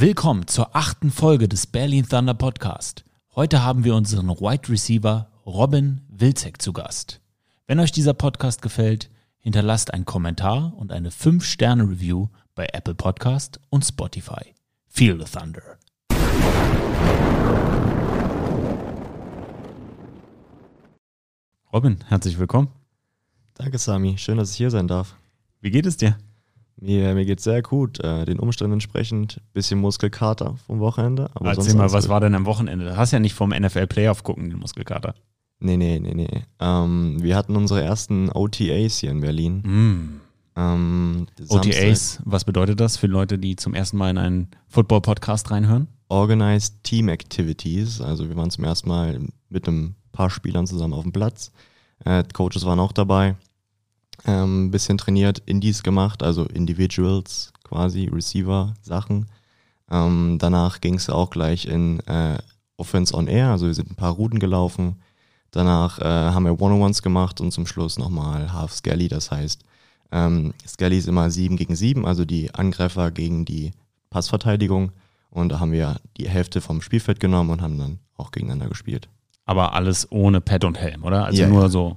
Willkommen zur achten Folge des Berlin Thunder Podcast. Heute haben wir unseren Wide Receiver Robin Wilczek zu Gast. Wenn euch dieser Podcast gefällt, hinterlasst einen Kommentar und eine 5-Sterne-Review bei Apple Podcast und Spotify. Feel the Thunder. Robin, herzlich willkommen. Danke, Sami. Schön, dass ich hier sein darf. Wie geht es dir? Mir, mir geht sehr gut. Äh, den Umständen entsprechend. Bisschen Muskelkater vom Wochenende. Aber Erzähl mal, was war denn am Wochenende? Du hast ja nicht vom NFL Playoff gucken, den Muskelkater. Nee, nee, nee, nee. Ähm, wir hatten unsere ersten OTAs hier in Berlin. Mm. Ähm, OTAs, was bedeutet das für Leute, die zum ersten Mal in einen Football-Podcast reinhören? Organized Team Activities. Also wir waren zum ersten Mal mit einem paar Spielern zusammen auf dem Platz. Äh, Coaches waren auch dabei. Ein ähm, bisschen trainiert, Indies gemacht, also Individuals quasi, Receiver-Sachen. Ähm, danach ging es auch gleich in äh, Offense on Air, also wir sind ein paar Routen gelaufen. Danach äh, haben wir One-on-Ones gemacht und zum Schluss nochmal Half Skelly, das heißt, ähm, Skelly ist immer 7 gegen 7, also die Angreifer gegen die Passverteidigung. Und da haben wir die Hälfte vom Spielfeld genommen und haben dann auch gegeneinander gespielt. Aber alles ohne Pad und Helm, oder? Also ja, nur ja. so.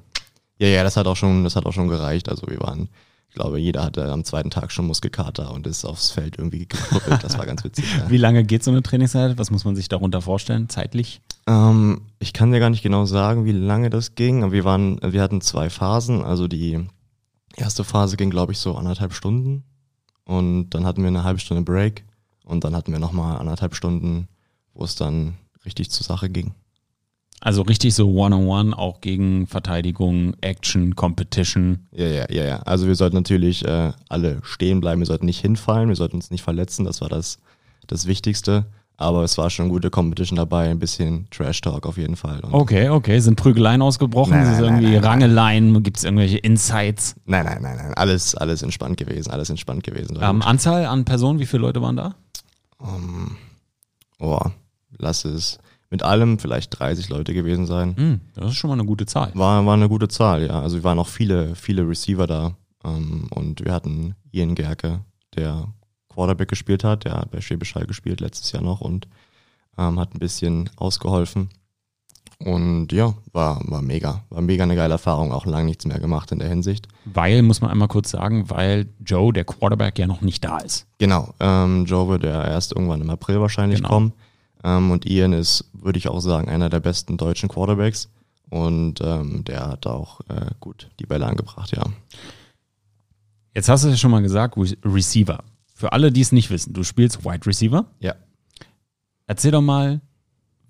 Ja, ja, das hat auch schon, das hat auch schon gereicht. Also wir waren, ich glaube, jeder hatte am zweiten Tag schon Muskelkater und ist aufs Feld irgendwie gekrüppelt. Das war ganz witzig. Ja. Wie lange geht so eine Trainingszeit? Was muss man sich darunter vorstellen, zeitlich? Ähm, ich kann dir gar nicht genau sagen, wie lange das ging. wir waren, wir hatten zwei Phasen. Also die erste Phase ging, glaube ich, so anderthalb Stunden. Und dann hatten wir eine halbe Stunde Break. Und dann hatten wir nochmal anderthalb Stunden, wo es dann richtig zur Sache ging. Also richtig so One-on-One, auch gegen Verteidigung, Action, Competition. Ja, ja, ja, ja. Also wir sollten natürlich äh, alle stehen bleiben, wir sollten nicht hinfallen, wir sollten uns nicht verletzen, das war das, das Wichtigste. Aber es war schon gute Competition dabei, ein bisschen Trash-Talk auf jeden Fall. Und okay, okay. Sind Prügeleien ausgebrochen? Nein, nein, Ist irgendwie nein, Rangeleien? Gibt es irgendwelche Insights? Nein, nein, nein, nein. Alles, alles entspannt gewesen, alles entspannt gewesen. Ähm, Anzahl an Personen, wie viele Leute waren da? Um, oh, lass es mit allem vielleicht 30 Leute gewesen sein. Mm, das ist schon mal eine gute Zahl. War, war eine gute Zahl, ja. Also wir waren auch viele, viele Receiver da. Ähm, und wir hatten Ian Gerke, der Quarterback gespielt hat, der hat bei Schwäbisch Hall gespielt letztes Jahr noch und ähm, hat ein bisschen ausgeholfen. Und ja, war, war mega. War mega eine geile Erfahrung, auch lange nichts mehr gemacht in der Hinsicht. Weil, muss man einmal kurz sagen, weil Joe, der Quarterback, ja noch nicht da ist. Genau, ähm, Joe wird ja erst irgendwann im April wahrscheinlich genau. kommen. Ähm, und Ian ist, würde ich auch sagen, einer der besten deutschen Quarterbacks. Und ähm, der hat auch äh, gut die Bälle angebracht, ja. Jetzt hast du es ja schon mal gesagt, Receiver. Für alle, die es nicht wissen, du spielst Wide Receiver. Ja. Erzähl doch mal,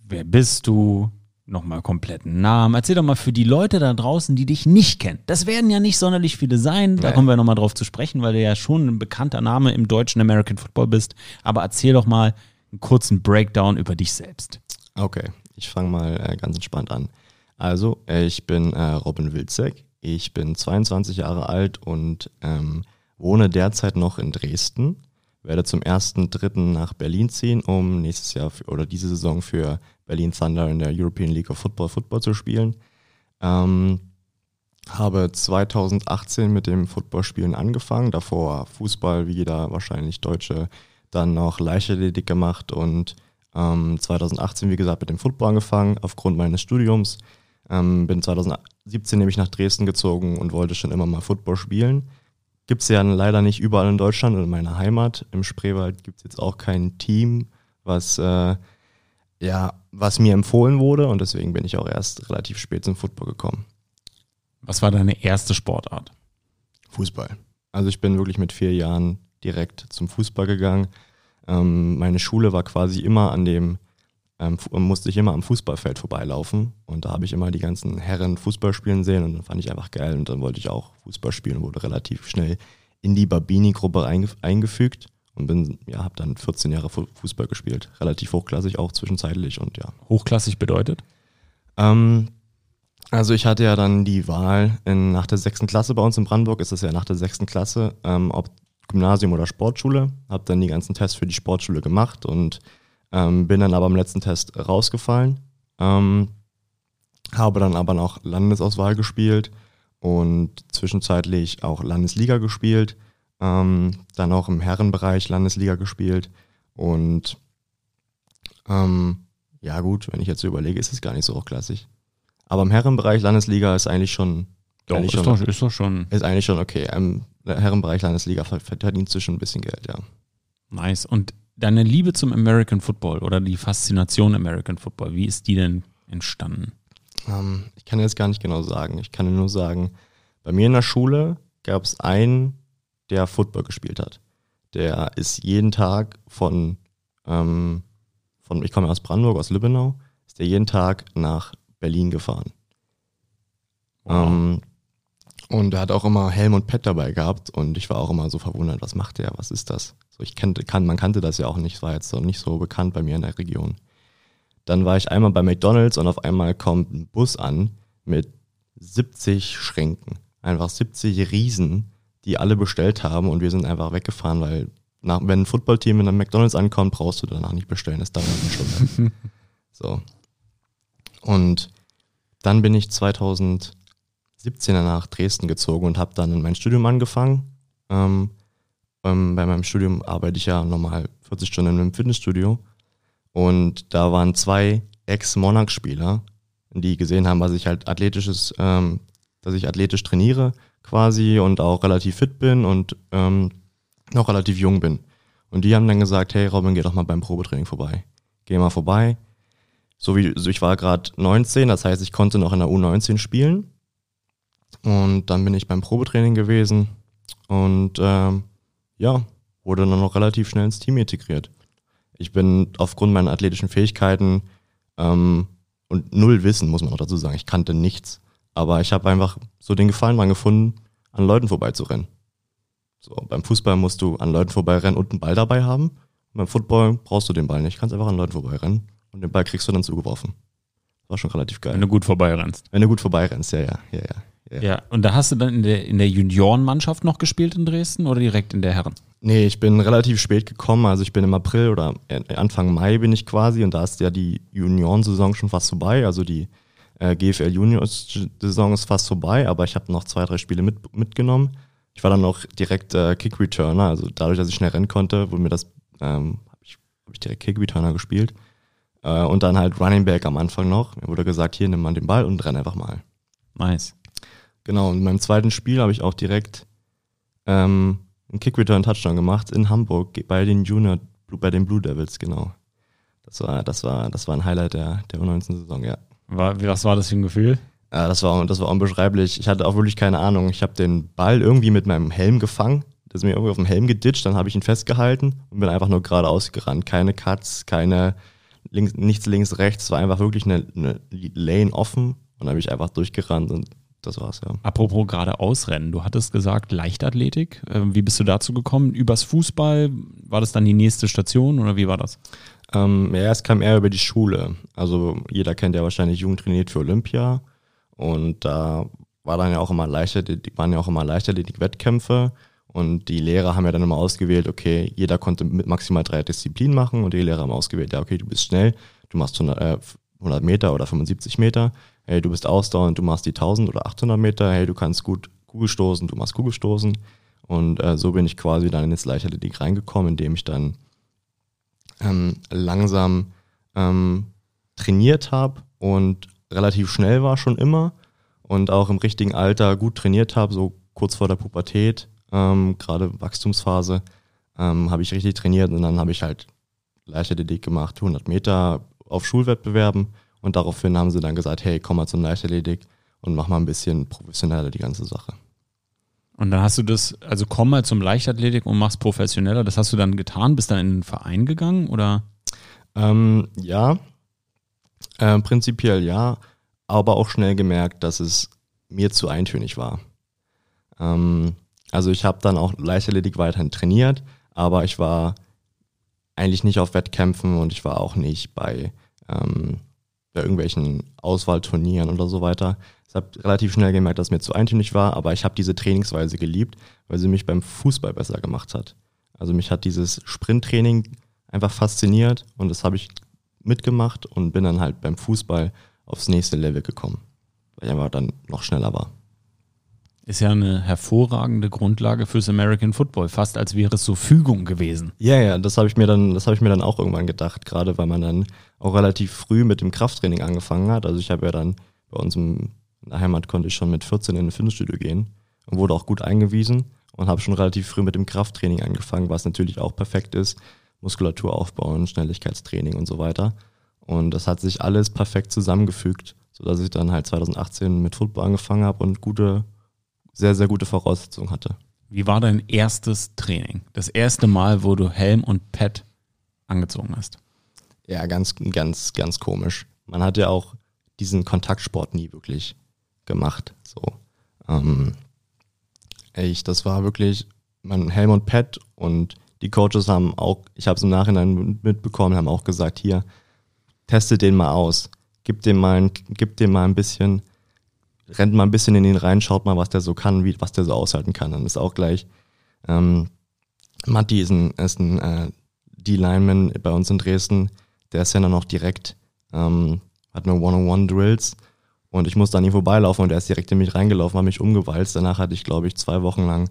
wer bist du? Nochmal kompletten Namen. Erzähl doch mal für die Leute da draußen, die dich nicht kennen. Das werden ja nicht sonderlich viele sein. Da nee. kommen wir nochmal drauf zu sprechen, weil du ja schon ein bekannter Name im deutschen American Football bist. Aber erzähl doch mal, einen kurzen Breakdown über dich selbst. Okay, ich fange mal äh, ganz entspannt an. Also, ich bin äh, Robin Wilczek. Ich bin 22 Jahre alt und ähm, wohne derzeit noch in Dresden. Werde zum 1.3. nach Berlin ziehen, um nächstes Jahr für, oder diese Saison für Berlin Thunder in der European League of Football Football zu spielen. Ähm, habe 2018 mit dem Footballspielen angefangen, davor Fußball, wie jeder wahrscheinlich Deutsche dann noch Leichtathletik gemacht und ähm, 2018, wie gesagt, mit dem Football angefangen, aufgrund meines Studiums. Ähm, bin 2017 nämlich nach Dresden gezogen und wollte schon immer mal Football spielen. Gibt es ja leider nicht überall in Deutschland und in meiner Heimat. Im Spreewald gibt es jetzt auch kein Team, was, äh, ja, was mir empfohlen wurde und deswegen bin ich auch erst relativ spät zum Football gekommen. Was war deine erste Sportart? Fußball. Also ich bin wirklich mit vier Jahren direkt zum Fußball gegangen. Ähm, meine Schule war quasi immer an dem, ähm, musste ich immer am Fußballfeld vorbeilaufen und da habe ich immer die ganzen Herren Fußball spielen sehen und dann fand ich einfach geil und dann wollte ich auch Fußball spielen und wurde relativ schnell in die Babini-Gruppe eingefügt und bin, ja, habe dann 14 Jahre Fußball gespielt. Relativ hochklassig auch zwischenzeitlich und ja. Hochklassig bedeutet? Ähm, also ich hatte ja dann die Wahl in, nach der sechsten Klasse bei uns in Brandenburg, ist das ja nach der sechsten Klasse, ähm, ob Gymnasium oder Sportschule, habe dann die ganzen Tests für die Sportschule gemacht und ähm, bin dann aber im letzten Test rausgefallen. Ähm, habe dann aber noch Landesauswahl gespielt und zwischenzeitlich auch Landesliga gespielt, ähm, dann auch im Herrenbereich Landesliga gespielt Und ähm, ja gut, wenn ich jetzt so überlege, ist es gar nicht so hochklassig. Aber im Herrenbereich Landesliga ist eigentlich schon Doch, ist, schon, doch, ist doch schon ist eigentlich schon okay. Im Herrenbereich Landesliga verdienst du schon ein bisschen Geld, ja. nice. Und deine Liebe zum American Football oder die Faszination American Football, wie ist die denn entstanden? Ähm, ich kann jetzt gar nicht genau sagen. Ich kann nur sagen, bei mir in der Schule gab es einen, der Football gespielt hat. Der ist jeden Tag von, ähm, von ich komme aus Brandenburg, aus Lübbenau, ist der jeden Tag nach Berlin gefahren. Wow. Ähm, und er hat auch immer Helm und Pet dabei gehabt und ich war auch immer so verwundert, was macht der, was ist das? So, ich kannte, kann, man kannte das ja auch nicht, es war jetzt so nicht so bekannt bei mir in der Region. Dann war ich einmal bei McDonalds und auf einmal kommt ein Bus an mit 70 Schränken. Einfach 70 Riesen, die alle bestellt haben und wir sind einfach weggefahren, weil nach, wenn ein Footballteam in einem McDonalds ankommt, brauchst du danach nicht bestellen. Das dauert eine Stunde. so. Und dann bin ich 2017 nach Dresden gezogen und habe dann mein Studium angefangen. Ähm, ähm, bei meinem Studium arbeite ich ja normal 40 Stunden im Fitnessstudio. Und da waren zwei Ex-Monarch-Spieler, die gesehen haben, was ich halt athletisches, ähm, dass ich athletisch trainiere quasi und auch relativ fit bin und ähm, noch relativ jung bin. Und die haben dann gesagt, hey Robin, geh doch mal beim Probetraining vorbei. Geh mal vorbei. So wie also ich war gerade 19, das heißt, ich konnte noch in der U19 spielen. Und dann bin ich beim Probetraining gewesen und ähm, ja, wurde dann noch relativ schnell ins Team integriert. Ich bin aufgrund meiner athletischen Fähigkeiten ähm, und null Wissen, muss man auch dazu sagen, ich kannte nichts. Aber ich habe einfach so den Gefallen dran gefunden, an Leuten vorbeizurennen. So, beim Fußball musst du an Leuten vorbeirennen und einen Ball dabei haben. Und beim Football brauchst du den Ball nicht, kannst einfach an Leuten vorbeirennen und den Ball kriegst du dann zugeworfen. Das war schon relativ geil. Wenn du gut vorbeirennst. Wenn du gut vorbeirennst, ja, ja, ja, ja. Ja. und da hast du dann in der, in der Juniorenmannschaft noch gespielt in Dresden oder direkt in der Herren? Nee, ich bin relativ spät gekommen. Also ich bin im April oder Anfang Mai bin ich quasi und da ist ja die Juniorensaison schon fast vorbei. Also die äh, GFL Juniors-Saison ist fast vorbei, aber ich habe noch zwei, drei Spiele mit, mitgenommen. Ich war dann noch direkt äh, Kick-Returner, also dadurch, dass ich schnell rennen konnte, wurde mir das, ähm, habe ich, hab ich direkt Kick-Returner gespielt. Äh, und dann halt Running Back am Anfang noch. Mir wurde gesagt, hier nimm mal den Ball und renn einfach mal. Nice. Genau, und in meinem zweiten Spiel habe ich auch direkt ähm, einen Kick-Return-Touchdown gemacht in Hamburg bei den Junior, bei den Blue Devils, genau. Das war, das war, das war ein Highlight der, der U19-Saison, ja. War, was war das für ein Gefühl? Ja, das war, das war unbeschreiblich. Ich hatte auch wirklich keine Ahnung. Ich habe den Ball irgendwie mit meinem Helm gefangen. Das ist mir irgendwie auf dem Helm geditscht, dann habe ich ihn festgehalten und bin einfach nur geradeaus gerannt. Keine Cuts, keine links, nichts links, rechts. Es war einfach wirklich eine, eine Lane offen und dann habe ich einfach durchgerannt und das war's, ja. Apropos geradeaus rennen, du hattest gesagt Leichtathletik. Ähm, Wie bist du dazu gekommen? Übers Fußball? War das dann die nächste Station oder wie war das? Ähm, ja, es kam eher über die Schule. Also jeder kennt ja wahrscheinlich Jugend trainiert für Olympia. Und da war dann ja auch immer Leichtathletik, waren ja auch immer Leichtathletik-Wettkämpfe. Und die Lehrer haben ja dann immer ausgewählt, okay, jeder konnte mit maximal drei Disziplinen machen und die Lehrer haben ausgewählt, ja, okay, du bist schnell, du machst 100, äh, 100 Meter oder 75 Meter, hey, du bist ausdauernd, du machst die 1000 oder 800 Meter, hey, du kannst gut Kugelstoßen, du machst Kugelstoßen. Und äh, so bin ich quasi dann ins Leichtathletik reingekommen, indem ich dann ähm, langsam ähm, trainiert habe und relativ schnell war schon immer und auch im richtigen Alter gut trainiert habe, so kurz vor der Pubertät, ähm, gerade Wachstumsphase, ähm, habe ich richtig trainiert und dann habe ich halt Leichtathletik gemacht, 100 Meter auf Schulwettbewerben und daraufhin haben sie dann gesagt, hey, komm mal zum Leichtathletik und mach mal ein bisschen professioneller die ganze Sache. Und dann hast du das, also komm mal zum Leichtathletik und mach's professioneller. Das hast du dann getan, bist dann in den Verein gegangen oder? Ähm, ja, äh, prinzipiell ja, aber auch schnell gemerkt, dass es mir zu eintönig war. Ähm, also ich habe dann auch Leichtathletik weiterhin trainiert, aber ich war eigentlich nicht auf Wettkämpfen und ich war auch nicht bei, ähm, bei irgendwelchen Auswahlturnieren oder so weiter. Ich habe relativ schnell gemerkt, dass es mir zu eintönig war, aber ich habe diese Trainingsweise geliebt, weil sie mich beim Fußball besser gemacht hat. Also mich hat dieses Sprinttraining einfach fasziniert und das habe ich mitgemacht und bin dann halt beim Fußball aufs nächste Level gekommen, weil ich einfach dann noch schneller war. Ist ja eine hervorragende Grundlage fürs American Football, fast als wäre es so Fügung gewesen. Ja, ja, das habe ich mir dann, das habe ich mir dann auch irgendwann gedacht, gerade weil man dann auch relativ früh mit dem Krafttraining angefangen hat. Also ich habe ja dann bei uns in der Heimat konnte ich schon mit 14 in ein Fitnessstudio gehen und wurde auch gut eingewiesen und habe schon relativ früh mit dem Krafttraining angefangen, was natürlich auch perfekt ist. Muskulatur aufbauen, Schnelligkeitstraining und so weiter. Und das hat sich alles perfekt zusammengefügt, sodass ich dann halt 2018 mit Football angefangen habe und gute, sehr, sehr gute Voraussetzungen hatte. Wie war dein erstes Training? Das erste Mal, wo du Helm und Pad angezogen hast? Ja, ganz, ganz, ganz komisch. Man hat ja auch diesen Kontaktsport nie wirklich gemacht. So. Ähm, ich, das war wirklich mein Helm und Pad und die Coaches haben auch, ich habe es im Nachhinein mitbekommen, haben auch gesagt, hier, teste den mal aus. Gib dem mal ein, gib dem mal ein bisschen, rennt mal ein bisschen in ihn rein, schaut mal, was der so kann, wie, was der so aushalten kann. Dann ist auch gleich, ähm, Matti ist ein, ist ein äh, D-Lineman bei uns in Dresden, der ist ja dann noch direkt, ähm, hat nur One-on-One-Drills und ich musste an ihm vorbeilaufen und er ist direkt in mich reingelaufen, hat mich umgewalzt. Danach hatte ich, glaube ich, zwei Wochen lang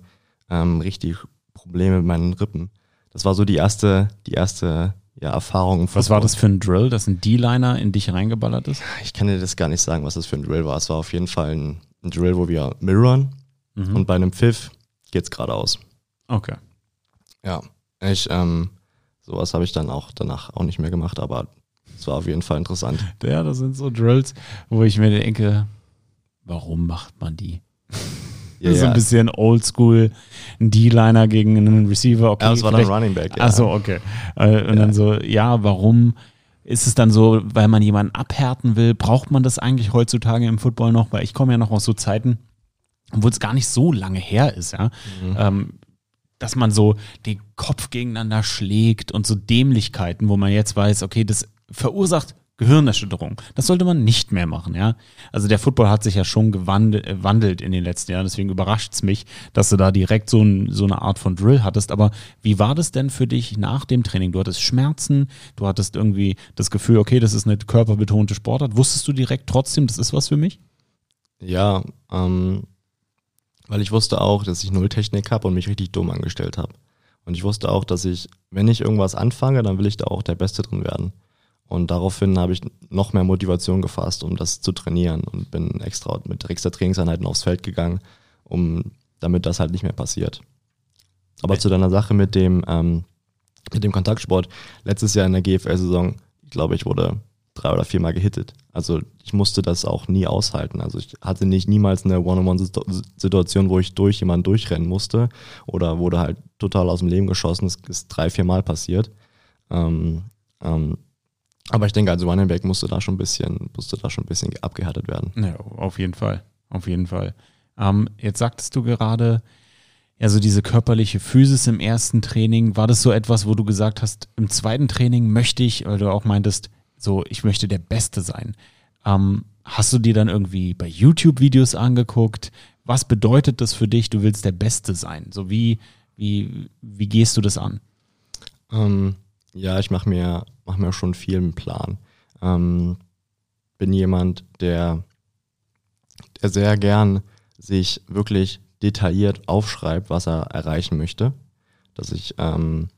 ähm, richtig Probleme mit meinen Rippen. Das war so die erste, die erste ja, Erfahrung. Was war das für ein Drill, dass ein D-Liner in dich reingeballert ist? Ich kann dir das gar nicht sagen, was das für ein Drill war. Es war auf jeden Fall ein, ein Drill, wo wir mirrorn mhm. und bei einem Pfiff geht's geradeaus. Okay. Ja, ich, ähm, sowas habe ich dann auch danach auch nicht mehr gemacht, aber es war auf jeden Fall interessant. Ja, das sind so Drills, wo ich mir denke, warum macht man die? Yeah, so ein bisschen oldschool, ein D-Liner gegen einen Receiver. Okay, ja, das war dann Running Back. Ja. Achso, okay. Äh, und ja. dann so, ja, warum ist es dann so, weil man jemanden abhärten will? Braucht man das eigentlich heutzutage im Football noch? Weil ich komme ja noch aus so Zeiten, obwohl es gar nicht so lange her ist, ja. Mhm. Ähm, dass man so den Kopf gegeneinander schlägt und so Dämlichkeiten, wo man jetzt weiß, okay, das verursacht Gehirnerschütterung. Das sollte man nicht mehr machen, ja. Also der Football hat sich ja schon gewandelt äh, in den letzten Jahren, deswegen überrascht es mich, dass du da direkt so, ein, so eine Art von Drill hattest. Aber wie war das denn für dich nach dem Training? Du hattest Schmerzen, du hattest irgendwie das Gefühl, okay, das ist eine körperbetonte Sportart. Wusstest du direkt trotzdem, das ist was für mich? Ja, ähm, weil ich wusste auch, dass ich null Technik habe und mich richtig dumm angestellt habe. Und ich wusste auch, dass ich, wenn ich irgendwas anfange, dann will ich da auch der Beste drin werden. Und daraufhin habe ich noch mehr Motivation gefasst, um das zu trainieren und bin extra mit extra Trainingseinheiten aufs Feld gegangen, um damit das halt nicht mehr passiert. Aber okay. zu deiner Sache mit dem, ähm, mit dem Kontaktsport, letztes Jahr in der GFL-Saison, ich glaube, ich wurde drei oder viermal gehittet. Also ich musste das auch nie aushalten. Also ich hatte nicht niemals eine One-on-One-Situation, wo ich durch jemanden durchrennen musste oder wurde halt total aus dem Leben geschossen. Das ist drei, viermal passiert. Ähm, ähm, aber ich denke, als Running musste da schon ein bisschen, musste da schon ein bisschen abgehärtet werden. Ja, auf jeden Fall. Auf jeden Fall. Ähm, jetzt sagtest du gerade, also diese körperliche Physis im ersten Training, war das so etwas, wo du gesagt hast, im zweiten Training möchte ich, weil du auch meintest, so, ich möchte der Beste sein. Ähm, hast du dir dann irgendwie bei YouTube-Videos angeguckt? Was bedeutet das für dich, du willst der Beste sein? So wie, wie, wie gehst du das an? Ähm, ja, ich mache mir, mach mir schon viel einen Plan. Ähm, bin jemand, der, der sehr gern sich wirklich detailliert aufschreibt, was er erreichen möchte. Dass ich, ähm,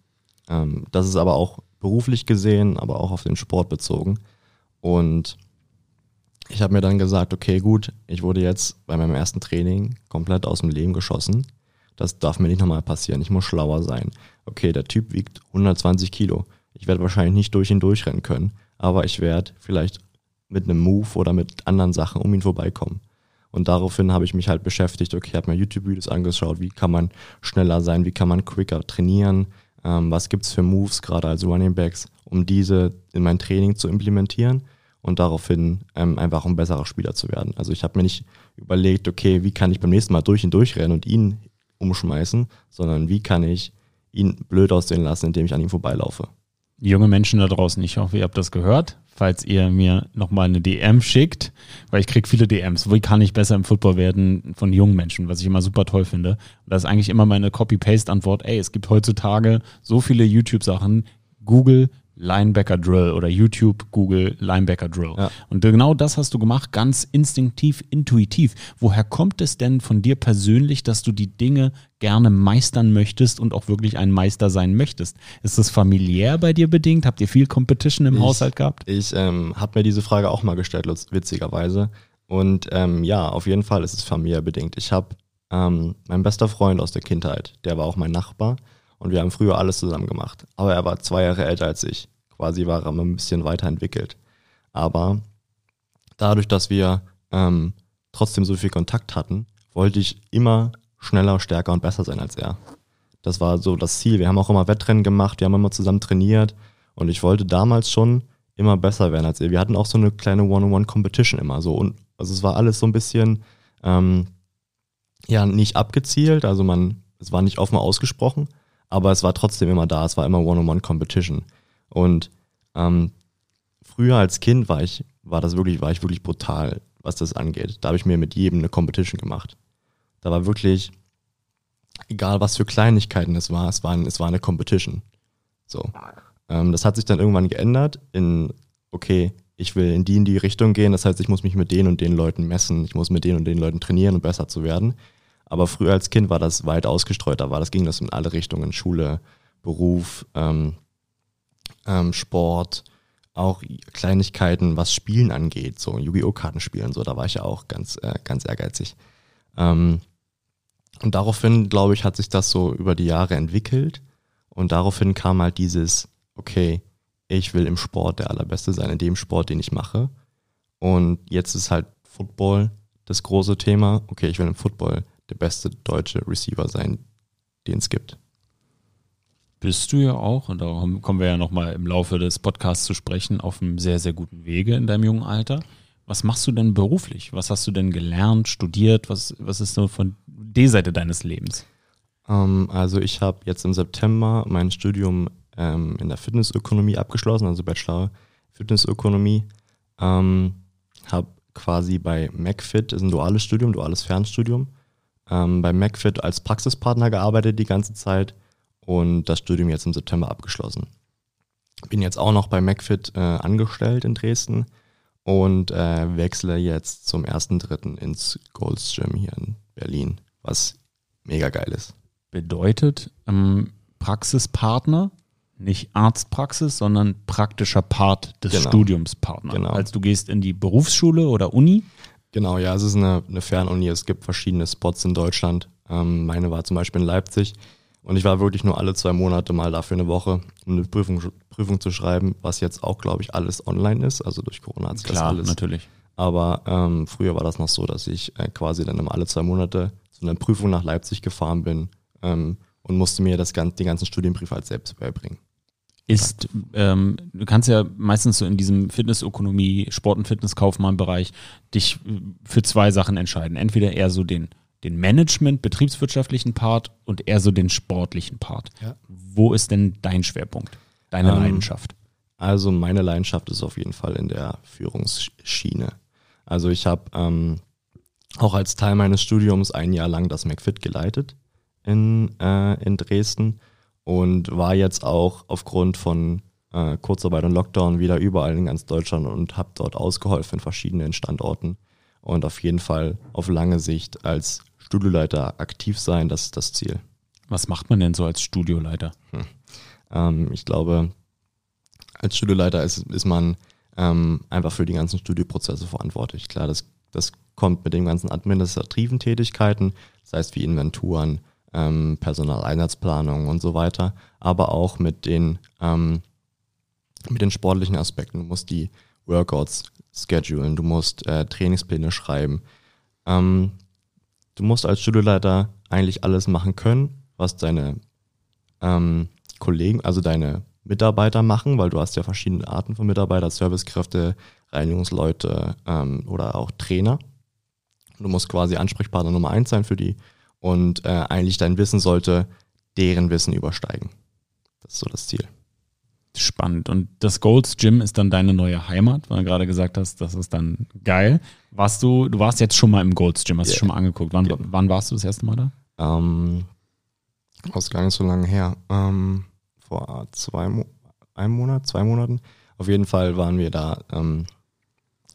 ähm, das ist aber auch beruflich gesehen, aber auch auf den Sport bezogen. Und ich habe mir dann gesagt, okay, gut, ich wurde jetzt bei meinem ersten Training komplett aus dem Leben geschossen. Das darf mir nicht nochmal passieren. Ich muss schlauer sein. Okay, der Typ wiegt 120 Kilo. Ich werde wahrscheinlich nicht durch ihn durchrennen können, aber ich werde vielleicht mit einem Move oder mit anderen Sachen um ihn vorbeikommen. Und daraufhin habe ich mich halt beschäftigt, okay, habe mir YouTube-Videos angeschaut, wie kann man schneller sein, wie kann man quicker trainieren, ähm, was gibt es für Moves, gerade als Running Backs, um diese in mein Training zu implementieren und daraufhin ähm, einfach ein besserer Spieler zu werden. Also ich habe mir nicht überlegt, okay, wie kann ich beim nächsten Mal durch ihn durchrennen und ihn umschmeißen, sondern wie kann ich ihn blöd aussehen lassen, indem ich an ihm vorbeilaufe. Junge Menschen da draußen, ich hoffe, ihr habt das gehört. Falls ihr mir nochmal eine DM schickt, weil ich kriege viele DMs, wie kann ich besser im Football werden von jungen Menschen, was ich immer super toll finde. Das ist eigentlich immer meine Copy-Paste-Antwort, ey, es gibt heutzutage so viele YouTube-Sachen, Google Linebacker Drill oder YouTube, Google Linebacker Drill. Ja. Und genau das hast du gemacht, ganz instinktiv, intuitiv. Woher kommt es denn von dir persönlich, dass du die Dinge gerne meistern möchtest und auch wirklich ein Meister sein möchtest? Ist das familiär bei dir bedingt? Habt ihr viel Competition im Ich- Haushalt gehabt? Ich ähm, habe mir diese Frage auch mal gestellt, witzigerweise. Und ähm, ja, auf jeden Fall ist es familiärbedingt. Ich habe ähm, mein bester Freund aus der Kindheit, der war auch mein Nachbar und wir haben früher alles zusammen gemacht. Aber er war zwei Jahre älter als ich. Quasi war er immer ein bisschen weiterentwickelt. Aber dadurch, dass wir ähm, trotzdem so viel Kontakt hatten, wollte ich immer schneller, stärker und besser sein als er. Das war so das Ziel. Wir haben auch immer Wettrennen gemacht, wir haben immer zusammen trainiert und ich wollte damals schon immer besser werden als er. Wir hatten auch so eine kleine One-on-One-Competition immer so und also es war alles so ein bisschen ähm, ja nicht abgezielt, also man es war nicht offen ausgesprochen, aber es war trotzdem immer da. Es war immer One-on-One-Competition und ähm, früher als Kind war ich war das wirklich war ich wirklich brutal, was das angeht. Da habe ich mir mit jedem eine Competition gemacht. Da war wirklich egal was für Kleinigkeiten es war, es war, es war eine Competition. So. Ähm, das hat sich dann irgendwann geändert in, okay, ich will in die in die Richtung gehen, das heißt, ich muss mich mit den und den Leuten messen, ich muss mit den und den Leuten trainieren, um besser zu werden. Aber früher als Kind war das weit ausgestreuter, war das ging das in alle Richtungen, Schule, Beruf, ähm, ähm, Sport, auch Kleinigkeiten, was Spielen angeht, so Yu-Gi-Oh! Karten spielen, so, da war ich ja auch ganz, äh, ganz ehrgeizig. Ähm, und daraufhin, glaube ich, hat sich das so über die Jahre entwickelt. Und daraufhin kam halt dieses, okay, ich will im Sport der Allerbeste sein, in dem Sport, den ich mache. Und jetzt ist halt Football das große Thema. Okay, ich will im Football der beste deutsche Receiver sein, den es gibt. Bist du ja auch, und darum kommen wir ja nochmal im Laufe des Podcasts zu sprechen, auf einem sehr, sehr guten Wege in deinem jungen Alter. Was machst du denn beruflich? Was hast du denn gelernt, studiert? Was, was ist so von der Seite deines Lebens? Ähm, also ich habe jetzt im September mein Studium ähm, in der Fitnessökonomie abgeschlossen, also Bachelor Fitnessökonomie. Ähm, habe quasi bei MacFit, ist ein duales Studium, duales Fernstudium, ähm, bei MacFit als Praxispartner gearbeitet die ganze Zeit und das Studium jetzt im September abgeschlossen. Bin jetzt auch noch bei MacFit äh, angestellt in Dresden und äh, wechsle jetzt zum 1.3. ins Gold's Gym hier in Berlin, was mega geil ist. Bedeutet ähm, Praxispartner, nicht Arztpraxis, sondern praktischer Part des Genau. Studiumspartners. Genau. Als du gehst in die Berufsschule oder Uni, Genau, ja, es ist eine, eine Fernuni. Es gibt verschiedene Spots in Deutschland. Ähm, meine war zum Beispiel in Leipzig. Und ich war wirklich nur alle zwei Monate mal da für eine Woche, um eine Prüfung, Prüfung zu schreiben, was jetzt auch, glaube ich, alles online ist. Also durch Corona hat sich das klar, alles. natürlich. Aber ähm, früher war das noch so, dass ich äh, quasi dann immer alle zwei Monate zu einer Prüfung nach Leipzig gefahren bin ähm, und musste mir das, gan- die ganzen Studienbriefe halt selbst beibringen. Ist, ähm, du kannst ja meistens so in diesem Fitnessökonomie, Sport- und Fitnesskaufmann-Bereich dich äh, für zwei Sachen entscheiden. Entweder eher so den, den Management, betriebswirtschaftlichen Part und eher so den sportlichen Part. Ja. Wo ist denn dein Schwerpunkt, deine Ähm, Leidenschaft? Also meine Leidenschaft ist auf jeden Fall in der Führungsschiene. Also ich habe ähm, auch als Teil meines Studiums ein Jahr lang das McFit geleitet in, äh, in Dresden und war jetzt auch aufgrund von äh, Kurzarbeit und Lockdown wieder überall in ganz Deutschland und habe dort ausgeholfen in verschiedenen Standorten und auf jeden Fall auf lange Sicht als Studioleiter aktiv sein, das ist das Ziel. Was macht man denn so als Studioleiter? Ähm, ich glaube, als Studioleiter ist, ist man ähm, einfach für die ganzen Studioprozesse verantwortlich. Klar, das, das kommt mit den ganzen administrativen Tätigkeiten, das heißt wie Inventuren, ähm, Personaleinsatzplanung und so weiter, aber auch mit den, ähm, mit den sportlichen Aspekten. Du musst die Workouts schedulen, du musst äh, Trainingspläne schreiben. Ähm, du musst als Studioleiter eigentlich alles machen können, was deine ähm, Kollegen, also deine Mitarbeiter machen, weil du hast ja verschiedene Arten von Mitarbeitern, Servicekräfte, Reinigungsleute ähm, oder auch Trainer. Du musst quasi Ansprechpartner Nummer eins sein für die und äh, eigentlich dein Wissen sollte deren Wissen übersteigen. Das ist so das Ziel. Spannend. Und das Golds Gym ist dann deine neue Heimat, weil du gerade gesagt hast, das ist dann geil. Warst du, du warst jetzt schon mal im Golds Gym, hast du Ja. schon mal angeguckt. Wann, Ja. wann warst du das erste Mal da? Ähm, das ist gar nicht so lange her. Ähm, vor zwei, Mo einem Monat, zwei Monaten. Auf jeden Fall waren wir da ähm,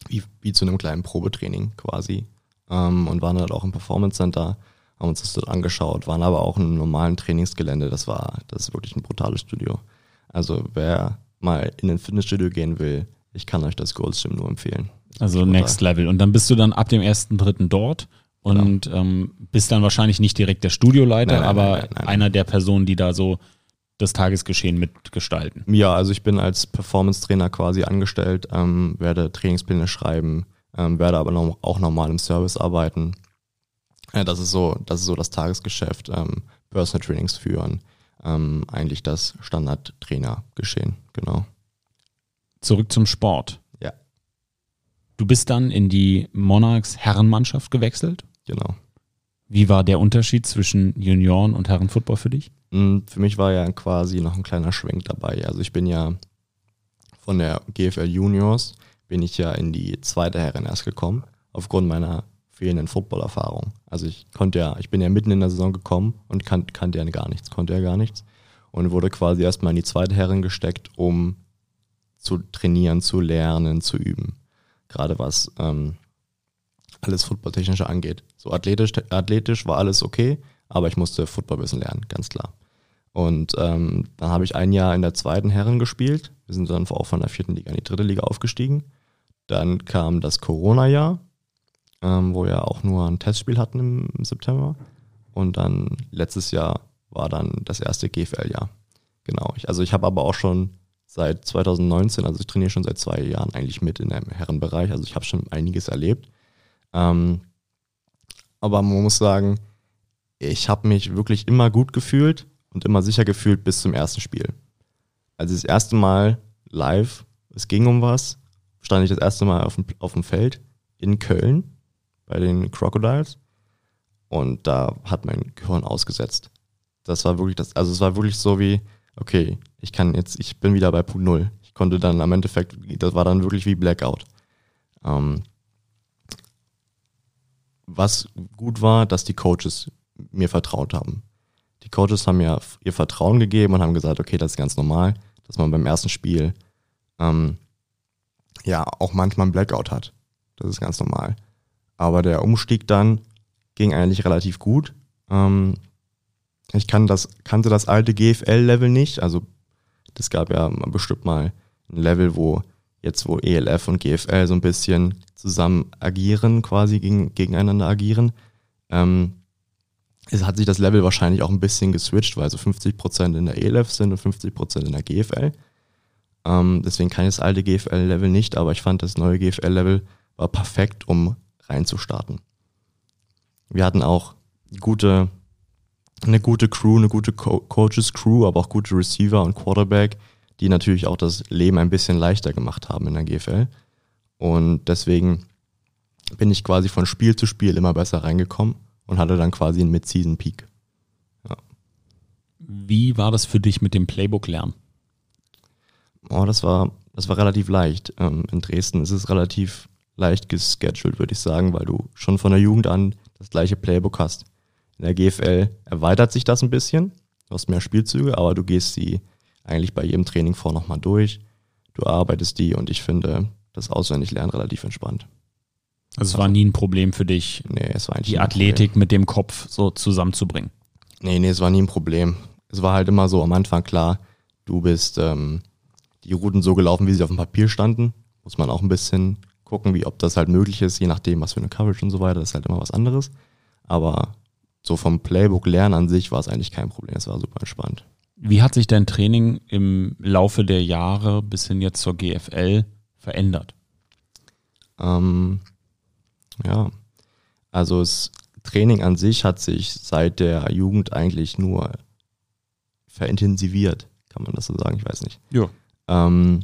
wie, wie zu einem kleinen Probetraining quasi ähm, und waren dort auch im Performance Center, haben uns das dort angeschaut, waren aber auch in einem normalen Trainingsgelände. Das war, das ist wirklich ein brutales Studio. Also wer mal in ein Fitnessstudio gehen will, ich kann euch das Gold's Gym nur empfehlen. Also Next Level. Und dann bist du dann ab dem 1.3. dort und genau. ähm, bist dann wahrscheinlich nicht direkt der Studioleiter, nein, nein, aber nein, einer der Personen, die da so das Tagesgeschehen mitgestalten. Ja, also ich bin als Performance-Trainer quasi angestellt, ähm, werde Trainingspläne schreiben, ähm, werde aber noch, auch normal im Service arbeiten. Ja, das ist so, das ist so das Tagesgeschäft, ähm, Personal Trainings führen, ähm, eigentlich das Standard-Trainer-Geschehen, genau. Zurück zum Sport. Ja. Du bist dann in die Monarchs Herrenmannschaft gewechselt? Genau. Wie war der Unterschied zwischen Junioren und Herrenfootball für dich? Hm, für mich war ja quasi noch ein kleiner Schwenk dabei. Also ich bin ja von der GFL Juniors bin ich ja in die zweite Herren erst gekommen, aufgrund meiner fehlenden Footballerfahrung. Also ich konnte ja, ich bin ja mitten in der Saison gekommen und kan kannte ja gar nichts, konnte ja gar nichts und wurde quasi erstmal in die zweite Herren gesteckt, um zu trainieren, zu lernen, zu üben. Gerade was ähm, alles Footballtechnische angeht. So athletisch, athletisch war alles okay, aber ich musste Football ein bisschen lernen, ganz klar. Und ähm, dann habe ich ein Jahr in der zweiten Herren gespielt. Wir sind dann auch von der vierten Liga in die dritte Liga aufgestiegen. Dann kam das Corona-Jahr, ähm, wo wir auch nur ein Testspiel hatten im, September. Und dann letztes Jahr war dann das erste GFL-Jahr. Genau. Ich, also ich habe aber auch schon seit 2019, also ich trainiere schon seit zwei Jahren eigentlich mit in dem Herrenbereich. Also ich habe schon einiges erlebt. Ähm, aber man muss sagen, ich habe mich wirklich immer gut gefühlt und immer sicher gefühlt bis zum ersten Spiel. Also das erste Mal live, es ging um was, stand ich das erste Mal auf dem, auf dem Feld in Köln bei den Crocodiles und da hat mein Gehirn ausgesetzt. Das war wirklich das, also es war wirklich so wie, okay, ich kann jetzt, ich bin wieder bei Punkt Null. Ich konnte dann am Endeffekt, das war dann wirklich wie Blackout. Ähm, was gut war, dass die Coaches mir vertraut haben. Die Coaches haben mir ihr Vertrauen gegeben und haben gesagt, okay, das ist ganz normal, dass man beim ersten Spiel ähm, ja auch manchmal einen Blackout hat. Das ist ganz normal. Aber der Umstieg dann ging eigentlich relativ gut. Ähm, ich kann das, kannte das alte GFL-Level nicht. Also das gab ja bestimmt mal ein Level, wo jetzt wo ELF und GFL so ein bisschen zusammen agieren, quasi gegen, gegeneinander agieren. Ähm, es hat sich das Level wahrscheinlich auch ein bisschen geswitcht, weil so 50% in der ELF sind und 50% in der GFL. Ähm, deswegen kann ich das alte GFL-Level nicht, aber ich fand das neue GFL-Level war perfekt, um reinzustarten. Wir hatten auch gute, eine gute Crew, eine gute Co Coaches-Crew, aber auch gute Receiver und Quarterback, die natürlich auch das Leben ein bisschen leichter gemacht haben in der GFL. Und deswegen bin ich quasi von Spiel zu Spiel immer besser reingekommen und hatte dann quasi einen Mid-Season-Peak. Ja. Wie war das für dich mit dem Playbook-Lernen? Oh, das war, das war relativ leicht. Ähm, in Dresden ist es relativ leicht gescheduled, würde ich sagen, weil du schon von der Jugend an das gleiche Playbook hast. In der GFL erweitert sich das ein bisschen. Du hast mehr Spielzüge, aber du gehst sie eigentlich bei jedem Training vor nochmal durch. Du arbeitest die und ich finde das Auswendiglernen relativ entspannt. Also es war nie ein Problem für dich, nee, es war eigentlich die Athletik mit dem Kopf so zusammenzubringen. Nee, nee, es war nie ein Problem. Es war halt immer so am Anfang klar, du bist ähm, die Routen so gelaufen, wie sie auf dem Papier standen. Muss man auch ein bisschen gucken, wie ob das halt möglich ist, je nachdem, was für eine Coverage und so weiter. Das ist halt immer was anderes. Aber so vom Playbook lernen an sich war es eigentlich kein Problem. Es war super entspannt. Wie hat sich dein Training im Laufe der Jahre bis hin jetzt zur GFL verändert? Ähm, ja, also das Training an sich hat sich seit der Jugend eigentlich nur verintensiviert, kann man das so sagen? Ich weiß nicht. Ja. Ähm,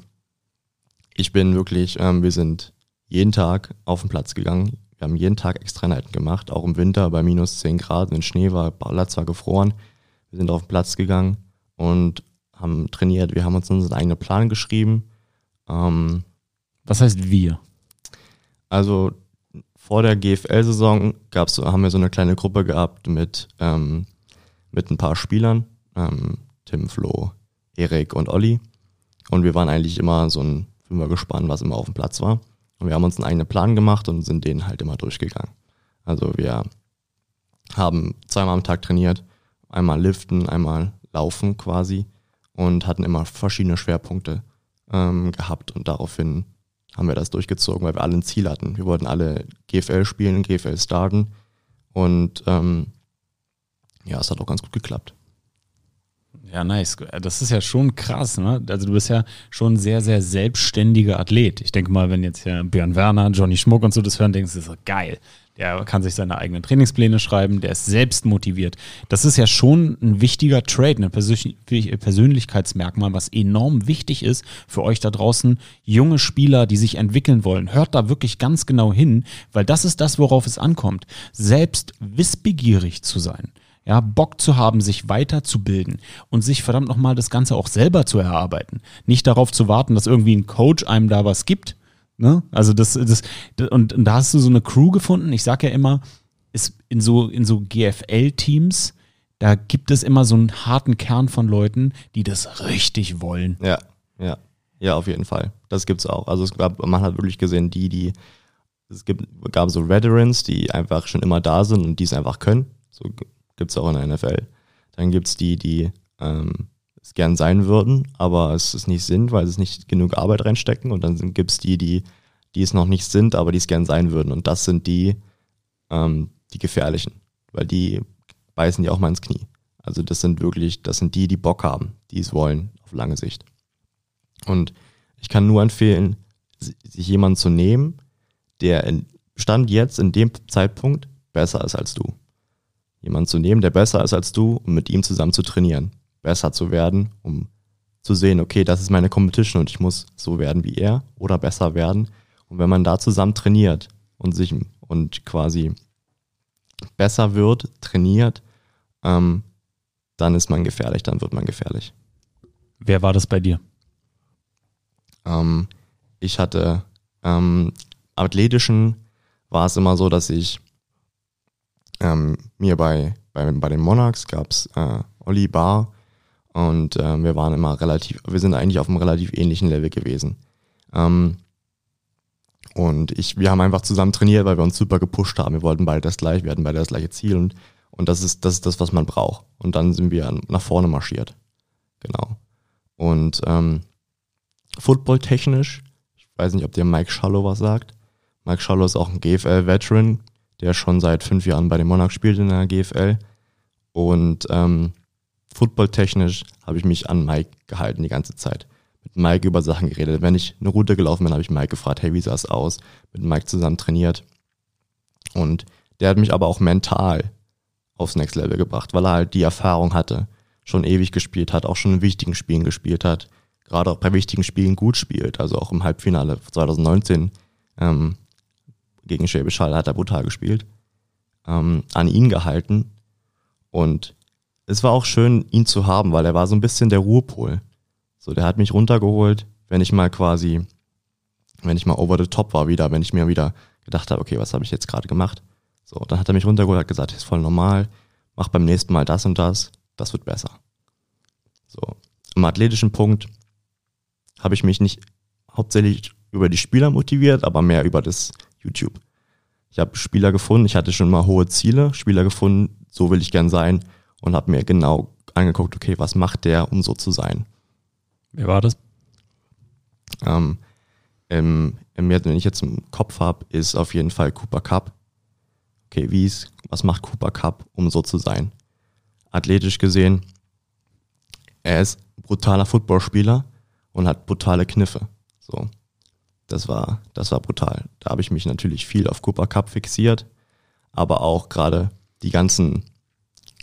ich bin wirklich, ähm, wir sind jeden Tag auf den Platz gegangen. Wir haben jeden Tag Extraeinheiten gemacht, auch im Winter bei minus 10 Grad, wenn Schnee war, Platz war gefroren. Wir sind auf den Platz gegangen und haben trainiert. Wir haben uns unseren eigenen Plan geschrieben. Ähm, Was heißt wir? Also vor der GFL-Saison gab's, haben wir so eine kleine Gruppe gehabt mit, ähm, mit ein paar Spielern, ähm, Tim, Flo, Erik und Olli. Und wir waren eigentlich immer so ein Fünfer gespannt, was immer auf dem Platz war. Und wir haben uns einen eigenen Plan gemacht und sind den halt immer durchgegangen. Also wir haben zweimal am Tag trainiert, einmal liften, einmal laufen quasi und hatten immer verschiedene Schwerpunkte ähm, gehabt und daraufhin haben wir das durchgezogen, weil wir alle ein Ziel hatten. Wir wollten alle GFL spielen, GFL starten und ähm, ja, es hat auch ganz gut geklappt. Ja, nice. Das ist ja schon krass, ne? Also du bist ja schon sehr, sehr selbstständiger Athlet. Ich denke mal, wenn jetzt ja Björn Werner, Johnny Schmuck und so das hören, denkst du, das ist geil. Der kann sich seine eigenen Trainingspläne schreiben, der ist selbst motiviert. Das ist ja schon ein wichtiger Trade, ein Persönlichkeitsmerkmal, was enorm wichtig ist für euch da draußen, junge Spieler, die sich entwickeln wollen. Hört da wirklich ganz genau hin, weil das ist das, worauf es ankommt. Selbst wissbegierig zu sein ja, Bock zu haben, sich weiterzubilden und sich verdammt nochmal das Ganze auch selber zu erarbeiten. Nicht darauf zu warten, dass irgendwie ein Coach einem da was gibt. Ne? Also das, das, und, und da hast du so eine Crew gefunden. Ich sag ja immer, ist in so, in so GFL-Teams, da gibt es immer so einen harten Kern von Leuten, die das richtig wollen. Ja, ja. Ja, auf jeden Fall. Das gibt's auch. Also es gab, man hat wirklich gesehen, die, die, es gibt, gab so Veterans, die einfach schon immer da sind und die es einfach können. So gibt es auch in der NFL. Dann gibt es die, die ähm, es gern sein würden, aber es ist nicht sind, weil sie nicht genug Arbeit reinstecken. Und dann gibt es die, die, die es noch nicht sind, aber die es gern sein würden. Und das sind die, ähm, die gefährlichen, weil die beißen die auch mal ins Knie. Also das sind wirklich, das sind die, die Bock haben, die es wollen auf lange Sicht. Und ich kann nur empfehlen, sich jemanden zu nehmen, der Stand jetzt in dem Zeitpunkt besser ist als du jemanden zu nehmen, der besser ist als du, um mit ihm zusammen zu trainieren, besser zu werden, um zu sehen, okay, das ist meine Competition und ich muss so werden wie er oder besser werden. Und wenn man da zusammen trainiert und sich und quasi besser wird, trainiert, ähm, dann ist man gefährlich, dann wird man gefährlich. Wer war das bei dir? Ähm, ich hatte ähm, athletischen war es immer so, dass ich ähm, mir bei, bei, bei den Monarchs gab es äh, Olli Bar und äh, wir waren immer relativ, wir sind eigentlich auf einem relativ ähnlichen Level gewesen. Ähm, und ich, wir haben einfach zusammen trainiert, weil wir uns super gepusht haben. Wir wollten beide das gleiche, wir hatten beide das gleiche Ziel und, und das ist, das ist das, was man braucht. Und dann sind wir nach vorne marschiert. Genau. Und ähm, footballtechnisch, ich weiß nicht, ob dir Mike Schallow was sagt. Mike Schallow ist auch ein GFL-Veteran, der schon seit fünf Jahren bei den Monarchs spielt in der GFL. Und ähm, footballtechnisch habe ich mich an Mike gehalten die ganze Zeit. Mit Mike über Sachen geredet. Wenn ich eine Route gelaufen bin, habe ich Mike gefragt, hey, wie sah es aus? Mit Mike zusammen trainiert. Und der hat mich aber auch mental aufs Next Level gebracht, weil er halt die Erfahrung hatte, schon ewig gespielt hat, auch schon in wichtigen Spielen gespielt hat, gerade auch bei wichtigen Spielen gut spielt, also auch im Halbfinale 2019 ähm, gegen Schwäbisch Hall hat er brutal gespielt, ähm, an ihn gehalten. Und es war auch schön, ihn zu haben, weil er war so ein bisschen der Ruhepol. So, der hat mich runtergeholt, wenn ich mal quasi, wenn ich mal over the top war wieder, wenn ich mir wieder gedacht habe, okay, was habe ich jetzt gerade gemacht? So, dann hat er mich runtergeholt, hat gesagt, ist voll normal, mach beim nächsten Mal das und das, das wird besser. So, im athletischen Punkt habe ich mich nicht hauptsächlich über die Spieler motiviert, aber mehr über das YouTube. Ich habe Spieler gefunden, ich hatte schon mal hohe Ziele, Spieler gefunden, so will ich gern sein und habe mir genau angeguckt, okay, was macht der, um so zu sein. Wer war das? Ähm, im, im, wenn ich jetzt im Kopf habe, ist auf jeden Fall Cooper Cup. Okay, wie ist, was macht Cooper Cup, um so zu sein? Athletisch gesehen, er ist brutaler Footballspieler und hat brutale Kniffe. So das war, das war brutal. Da habe ich mich natürlich viel auf Cooper Cup fixiert, aber auch gerade die ganzen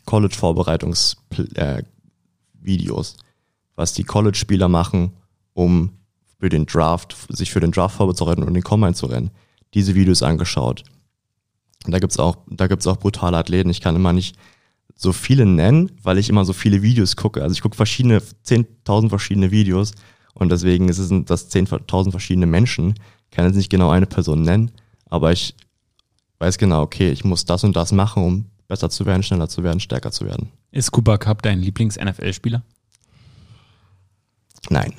College-Vorbereitungsvideos, äh, was die College-Spieler machen, um für den Draft, sich für den Draft vorzubereiten und den Combine zu rennen. Diese Videos angeschaut. da gibt's auch, da gibt's auch brutale Athleten. Ich kann immer nicht so viele nennen, weil ich immer so viele Videos gucke. Also ich gucke verschiedene, 10.000 verschiedene Videos und deswegen ist es das 10.000 verschiedene Menschen. Ich kann jetzt nicht genau eine Person nennen, aber ich weiß genau, okay, ich muss das und das machen, um besser zu werden, schneller zu werden, stärker zu werden. Ist Cooper Cup dein Lieblings-NFL-Spieler? Nein.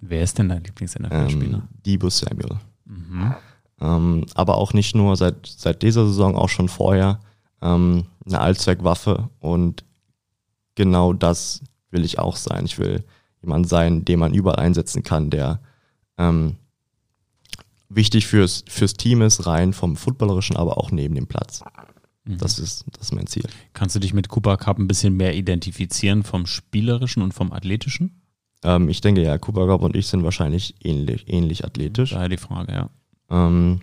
Wer ist denn dein Lieblings-NFL-Spieler? Ähm, Debo Samuel. Mhm. Ähm, aber auch nicht nur seit, seit dieser Saison, auch schon vorher. Ähm, eine Allzweckwaffe und genau das will ich auch sein. Ich will jemand sein, den man überall einsetzen kann, der ähm, wichtig fürs, fürs Team ist, rein vom Footballerischen, aber auch neben dem Platz. Mhm. Das, ist, das ist mein Ziel. Kannst du dich mit Cooper Cup ein bisschen mehr identifizieren vom Spielerischen und vom Athletischen? Ähm, ich denke ja, Cooper Cup und ich sind wahrscheinlich ähnlich, ähnlich athletisch. Daher die Frage, ja. Ähm,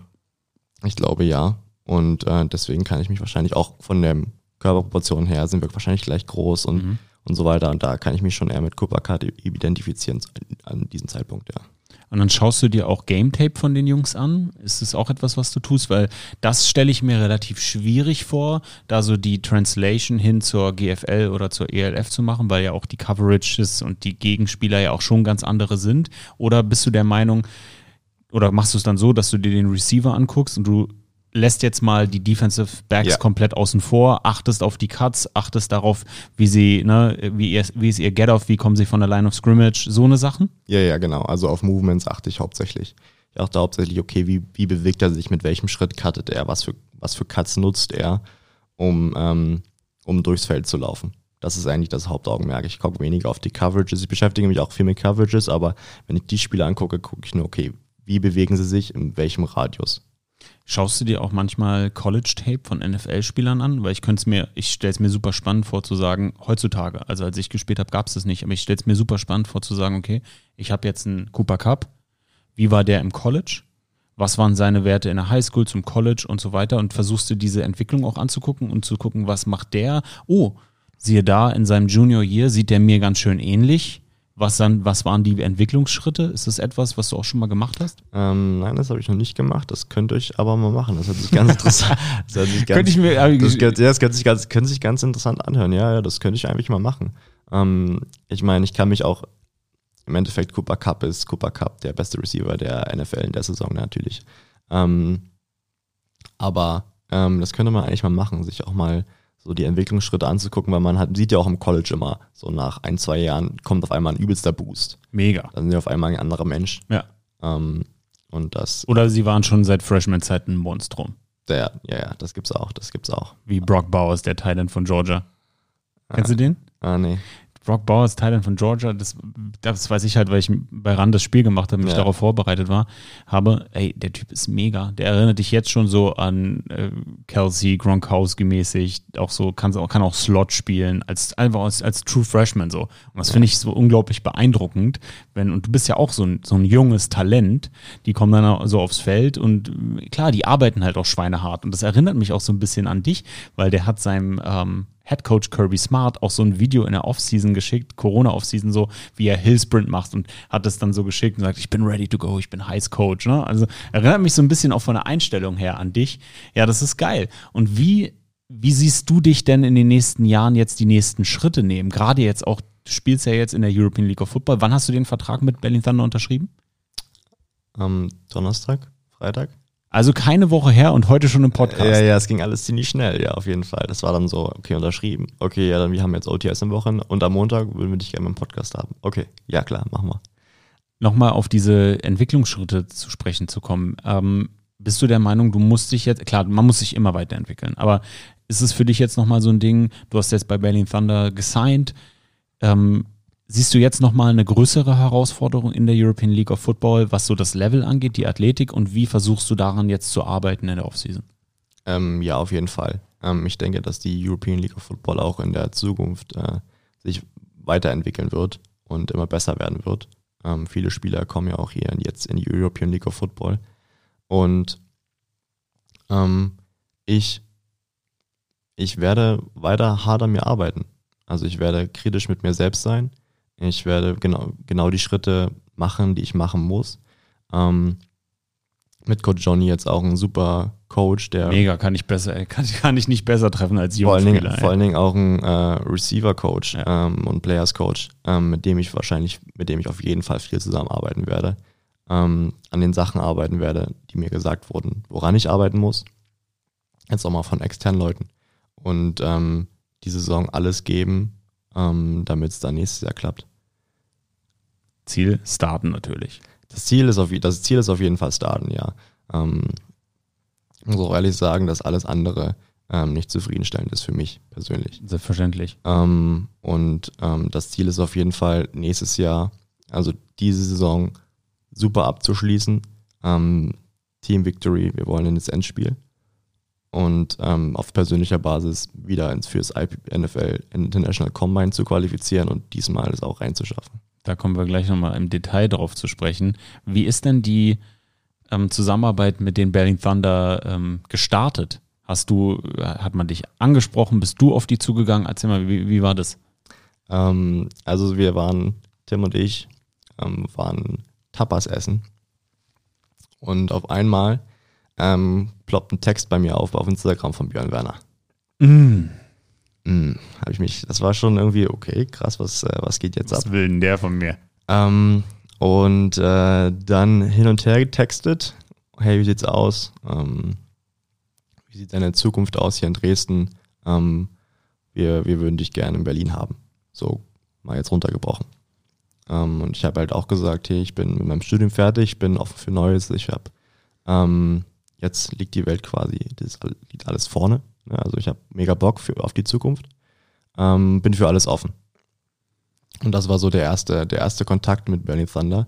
ich glaube ja. Und äh, deswegen kann ich mich wahrscheinlich auch von der Körperproportion her sind wir wahrscheinlich gleich groß und, mhm. Und so weiter. Und da kann ich mich schon eher mit Cooper identifizieren an diesem Zeitpunkt, ja. Und dann schaust du dir auch Game Tape von den Jungs an. Ist es auch etwas, was du tust? Weil das stelle ich mir relativ schwierig vor, da so die Translation hin zur GFL oder zur ELF zu machen, weil ja auch die Coverages und die Gegenspieler ja auch schon ganz andere sind. Oder bist du der Meinung, oder machst du es dann so, dass du dir den Receiver anguckst und du lässt jetzt mal die Defensive Backs ja. komplett außen vor, achtest auf die Cuts, achtest darauf, wie sie, ne, wie, ihr, wie ist ihr Get-Off, wie kommen sie von der Line of Scrimmage, so eine Sachen? Ja, ja, genau. Also auf Movements achte ich hauptsächlich. Ich achte hauptsächlich, okay, wie, wie bewegt er sich, mit welchem Schritt cuttet er, was für, was für Cuts nutzt er, um, ähm, um durchs Feld zu laufen. Das ist eigentlich das Hauptaugenmerk. Ich gucke weniger auf die Coverages. Ich beschäftige mich auch viel mit Coverages, aber wenn ich die Spiele angucke, gucke ich nur, okay, wie bewegen sie sich, in welchem Radius. Schaust du dir auch manchmal College-Tape von NFL-Spielern an? Weil ich könnte es mir, ich stelle es mir super spannend vor zu sagen, heutzutage, also als ich gespielt habe, gab es das nicht, aber ich stelle es mir super spannend vor zu sagen, okay, ich habe jetzt einen Cooper Cup, wie war der im College? Was waren seine Werte in der Highschool zum College und so weiter? Und versuchst du diese Entwicklung auch anzugucken und zu gucken, was macht der? Oh, siehe da, in seinem Junior Year sieht der mir ganz schön ähnlich was, dann, was waren die Entwicklungsschritte? Ist das etwas, was du auch schon mal gemacht hast? Ähm, nein, das habe ich noch nicht gemacht. Das könnte ich aber mal machen. Das hört sich ganz interessant. Das hört sich ganz, könnte ich mir, das, ja, das könnte sich ganz, könnte sich ganz interessant anhören. Ja, ja, das könnte ich eigentlich mal machen. Ähm, ich meine, ich kann mich auch im Endeffekt Cooper Cup ist Cooper Cup der beste Receiver der NFL in der Saison natürlich. Ähm, aber ähm, das könnte man eigentlich mal machen, sich auch mal so die Entwicklungsschritte anzugucken, weil man hat, sieht ja auch im College immer, so nach ein, zwei Jahren kommt auf einmal ein übelster Boost. Mega. Dann sind sie auf einmal ein anderer Mensch. Ja. Ähm, und das. Oder sie waren schon seit Freshman-Zeiten ein Monstrum. Der, ja, ja, das gibt's auch, das gibt's auch. Wie Brock Bowers, der Thailand von Georgia. Kennst du den? Ah, nee. Brock Bowers, Thailand von Georgia, das, das weiß ich halt, weil ich bei Rand das Spiel gemacht habe, mich ja. darauf vorbereitet war, habe, ey, der Typ ist mega. Der erinnert dich jetzt schon so an äh, Kelsey, Gronkowski mäßig, auch so, kann, kann auch Slot spielen, als, einfach als, als True Freshman so. Und das ja. finde ich so unglaublich beeindruckend, wenn, und du bist ja auch so ein, so ein junges Talent, die kommen dann so aufs Feld und klar, die arbeiten halt auch schweinehart. Und das erinnert mich auch so ein bisschen an dich, weil der hat seinem, ähm, Head Coach Kirby Smart auch so ein Video in der Offseason geschickt, Corona-Offseason so, wie er Hillsprint macht und hat es dann so geschickt und sagt, ich bin ready to go, ich bin Heiß Coach. Ne? Also erinnert mich so ein bisschen auch von der Einstellung her an dich. Ja, das ist geil. Und wie, wie siehst du dich denn in den nächsten Jahren jetzt die nächsten Schritte nehmen? Gerade jetzt auch, du spielst ja jetzt in der European League of Football. Wann hast du den Vertrag mit Berlin Thunder unterschrieben? Am Donnerstag, Freitag. Also keine Woche her und heute schon im Podcast. Ja, ja, es ging alles ziemlich schnell, ja, auf jeden Fall. Das war dann so, okay, unterschrieben. Okay, ja, dann wir haben jetzt OTS im Wochen und am Montag würden wir dich gerne im Podcast haben. Okay, ja klar, machen wir. Nochmal auf diese Entwicklungsschritte zu sprechen zu kommen. Ähm, bist du der Meinung, du musst dich jetzt, klar, man muss sich immer weiterentwickeln, aber ist es für dich jetzt nochmal so ein Ding, du hast jetzt bei Berlin Thunder gesigned, ähm, Siehst du jetzt nochmal eine größere Herausforderung in der European League of Football, was so das Level angeht, die Athletik und wie versuchst du daran jetzt zu arbeiten in der Offseason? Ähm, ja, auf jeden Fall. Ähm, ich denke, dass die European League of Football auch in der Zukunft äh, sich weiterentwickeln wird und immer besser werden wird. Ähm, viele Spieler kommen ja auch hier jetzt in die European League of Football. Und ähm, ich, ich werde weiter hart an mir arbeiten. Also ich werde kritisch mit mir selbst sein ich werde genau, genau die Schritte machen, die ich machen muss. Ähm, mit Coach Johnny jetzt auch ein super Coach, der. Mega, kann ich besser, kann, kann ich nicht besser treffen als Vor allen Dingen, vor allen Dingen auch ein äh, Receiver-Coach ja. ähm, und Players-Coach, ähm, mit dem ich wahrscheinlich, mit dem ich auf jeden Fall viel zusammenarbeiten werde. Ähm, an den Sachen arbeiten werde, die mir gesagt wurden, woran ich arbeiten muss. Jetzt auch mal von externen Leuten. Und ähm, die Saison alles geben, ähm, damit es dann nächstes Jahr klappt. Ziel starten natürlich. Das Ziel ist auf, das Ziel ist auf jeden Fall starten, ja. Ähm, ich muss auch ehrlich sagen, dass alles andere ähm, nicht zufriedenstellend ist für mich persönlich. Selbstverständlich. Ähm, und ähm, das Ziel ist auf jeden Fall nächstes Jahr, also diese Saison, super abzuschließen. Ähm, Team Victory, wir wollen in das Endspiel. Und ähm, auf persönlicher Basis wieder ins fürs NFL International Combine zu qualifizieren und diesmal es auch reinzuschaffen. Da kommen wir gleich nochmal im Detail drauf zu sprechen. Wie ist denn die ähm, Zusammenarbeit mit den Berlin Thunder ähm, gestartet? Hast du, hat man dich angesprochen? Bist du auf die zugegangen? Erzähl mal, wie, wie war das? Ähm, also wir waren, Tim und ich, ähm, waren Tapas essen. Und auf einmal ähm, ploppt ein Text bei mir auf auf Instagram von Björn Werner. Mm. Mm, habe ich mich, das war schon irgendwie, okay, krass, was, äh, was geht jetzt Was ab? will denn der von mir? Ähm, und äh, dann hin und her getextet, hey, wie sieht's aus? Ähm, wie sieht deine Zukunft aus hier in Dresden? Ähm, wir, wir würden dich gerne in Berlin haben. So mal jetzt runtergebrochen. Ähm, und ich habe halt auch gesagt, hey, ich bin mit meinem Studium fertig, ich bin offen für Neues, ich habe ähm, jetzt liegt die Welt quasi, das liegt alles vorne. Ne? Also ich habe mega Bock für, auf die Zukunft. Ähm, bin für alles offen. Und das war so der erste, der erste Kontakt mit Bernie Thunder.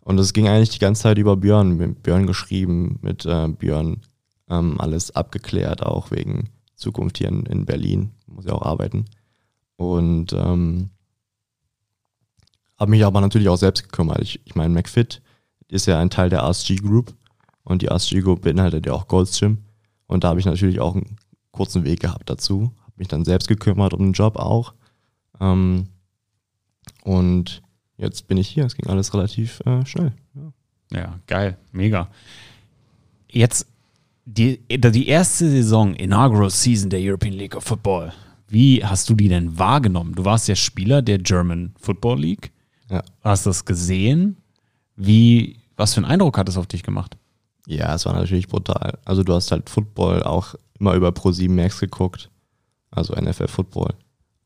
Und es ging eigentlich die ganze Zeit über Björn, mit Björn geschrieben, mit äh, Björn ähm, alles abgeklärt, auch wegen Zukunft hier in, in Berlin, muss ja auch arbeiten. Und ähm, habe mich aber natürlich auch selbst gekümmert. Ich, ich meine, McFit ist ja ein Teil der RSG Group und die Group beinhaltet ja auch Gold's Gym. Und da habe ich natürlich auch einen kurzen Weg gehabt dazu. Habe mich dann selbst gekümmert um den Job auch. Ähm, und jetzt bin ich hier. Es ging alles relativ äh, schnell. Ja. Ja, geil, mega. Jetzt die, die erste Saison, Inaugural Season der European League of Football. Wie hast du die denn wahrgenommen? Du warst ja Spieler der German Football League. Ja. Hast das gesehen? Wie, was für einen Eindruck hat es auf dich gemacht? Ja, es war natürlich brutal. Also du hast halt Football auch immer über Pro7 Max geguckt, also NFL Football.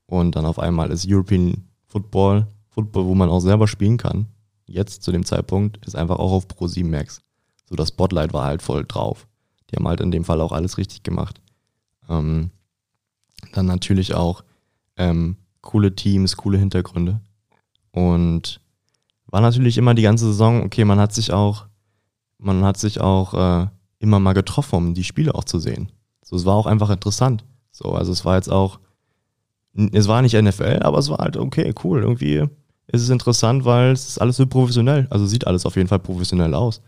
Und dann auf einmal ist European Football, Football, wo man auch selber spielen kann. Jetzt zu dem Zeitpunkt ist einfach auch auf Pro7 Max. So das Spotlight war halt voll drauf. Die haben halt in dem Fall auch alles richtig gemacht. Ähm, dann natürlich auch ähm, coole Teams, coole Hintergründe. Und war natürlich immer die ganze Saison, okay, man hat sich auch man hat sich auch äh, immer mal getroffen, um die Spiele auch zu sehen. So, es war auch einfach interessant. So, also es war jetzt auch, es war nicht NFL, aber es war halt okay, cool. Irgendwie ist es interessant, weil es ist alles so professionell. Also sieht alles auf jeden Fall professionell aus.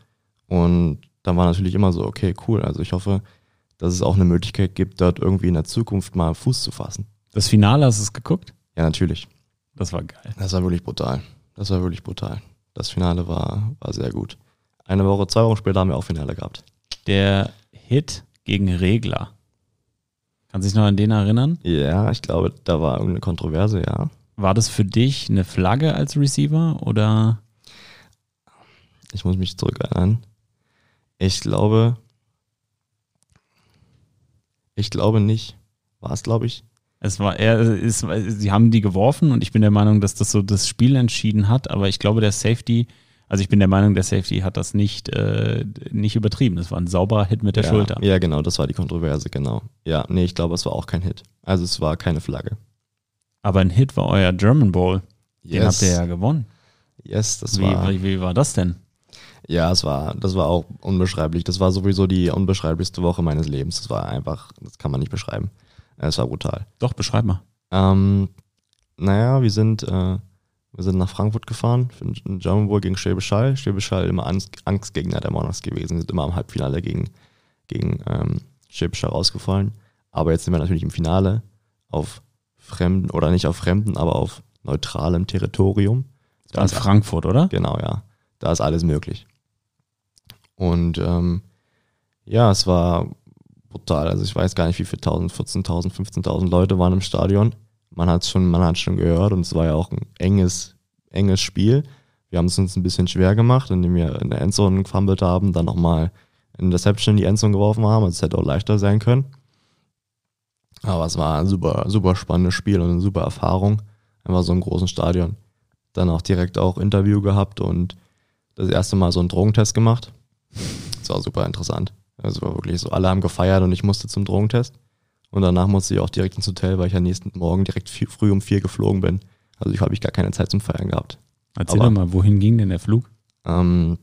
Und dann war natürlich immer so, okay, cool. Also ich hoffe, dass es auch eine Möglichkeit gibt, dort irgendwie in der Zukunft mal Fuß zu fassen. Das Finale hast du es geguckt? Ja, natürlich. Das war geil. Das war wirklich brutal. Das war wirklich brutal. Das Finale war, war sehr gut. Eine Woche, zwei Wochen später haben wir auch Finale gehabt. Der Hit gegen Regler. Kannst du dich noch an den erinnern? Ja, ich glaube, da war irgendeine Kontroverse, ja. War das für dich eine Flagge als Receiver oder? Ich muss mich zurückerinnern. Ich glaube, ich glaube nicht. War es, glaube ich. Es war er ist, sie haben die geworfen und ich bin der Meinung, dass das so das Spiel entschieden hat, aber ich glaube, der Safety, also ich bin der Meinung, der Safety hat das nicht, äh, nicht übertrieben. Das war ein sauberer Hit mit der ja, Schulter. Ja, genau, das war die Kontroverse, genau. Ja, nee, ich glaube, es war auch kein Hit. Also es war keine Flagge. Aber ein Hit war euer German Bowl. Den habt ihr ja gewonnen. Yes, das Wie, war. wie, wie war das denn? Ja, es war, das war auch unbeschreiblich. Das war sowieso die unbeschreiblichste Woche meines Lebens. Das war einfach, das kann man nicht beschreiben. Es war brutal. Doch, beschreib mal. Ähm, naja, wir sind, äh, wir sind nach Frankfurt gefahren für den German Bowl gegen Schwäbisch Hall. Schwäbisch Hall immer Angst, Angstgegner der Monarchs gewesen, sind immer im Halbfinale gegen, gegen ähm, Schwäbisch Hall rausgefallen. Aber jetzt sind wir natürlich im Finale auf fremden, oder nicht auf fremden, aber auf neutralem Territorium. War in Frankfurt, oder? Genau, ja. Da ist alles möglich. Und ähm, ja, es war brutal. Also ich weiß gar nicht, wie viele 1000, 14.000, 15.000 Leute waren im Stadion. Man hat schon, man hat schon gehört und es war ja auch ein enges, enges Spiel. Wir haben es uns ein bisschen schwer gemacht, indem wir in der Endzone gefumbled haben, dann nochmal in Interception in die Endzone geworfen haben. Also es hätte auch leichter sein können. Aber es war ein super, super spannendes Spiel und eine super Erfahrung. Einfach so im großen Stadion dann auch direkt auch Interview gehabt und das erste Mal so einen Drogentest gemacht. Das war super interessant. Also war wirklich so, alle haben gefeiert und ich musste zum Drogentest. Und danach musste ich auch direkt ins Hotel, weil ich ja nächsten Morgen direkt viel, früh um vier geflogen bin. Also ich habe ich gar keine Zeit zum Feiern gehabt. Erzähl Aber- doch mal, wohin ging denn der Flug? Ähm,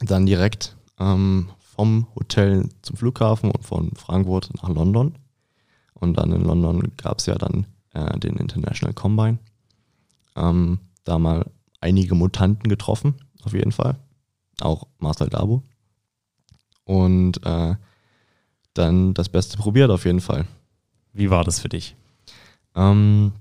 dann direkt ähm, vom Hotel zum Flughafen und von Frankfurt nach London. Und dann in London gab es ja dann äh, den International Combine. Ähm, da mal einige Mutanten getroffen, auf jeden Fall. Auch Marcel Dabo. Und äh, dann das Beste probiert, auf jeden Fall. Wie war das für dich? Ähm,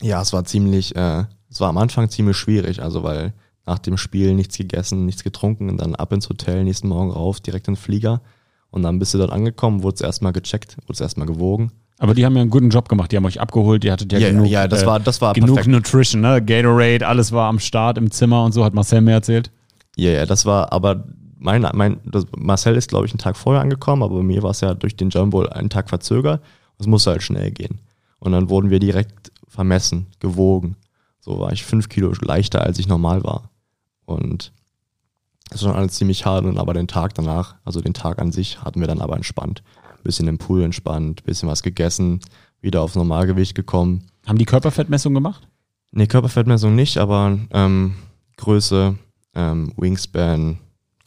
ja, es war ziemlich, äh, es war am Anfang ziemlich schwierig, also weil nach dem Spiel nichts gegessen, nichts getrunken und dann ab ins Hotel, nächsten Morgen rauf, direkt in den Flieger und dann bist du dort angekommen, wurdest erstmal gecheckt, wurdest erstmal gewogen. Aber die haben ja einen guten Job gemacht. Die haben euch abgeholt. Die hattet ja, Ja, genug, ja, das äh, war, das war genug perfekt. Nutrition, ne? Gatorade, alles war am Start im Zimmer und so, hat Marcel mir erzählt. Ja, ja, das war, aber mein, mein, Marcel ist, glaube ich, einen Tag vorher angekommen, aber bei mir war es ja durch den Jumbo einen Tag verzögert. Es musste halt schnell gehen. Und dann wurden wir direkt vermessen, gewogen. So war ich fünf Kilo leichter, als ich normal war. Und das war schon alles ziemlich hart. Und aber den Tag danach, also den Tag an sich, hatten wir dann aber entspannt. Bisschen im Pool entspannt, bisschen was gegessen, wieder aufs Normalgewicht gekommen. Haben die Körperfettmessung gemacht? Nee, Körperfettmessung nicht, aber ähm, Größe, ähm, Wingspan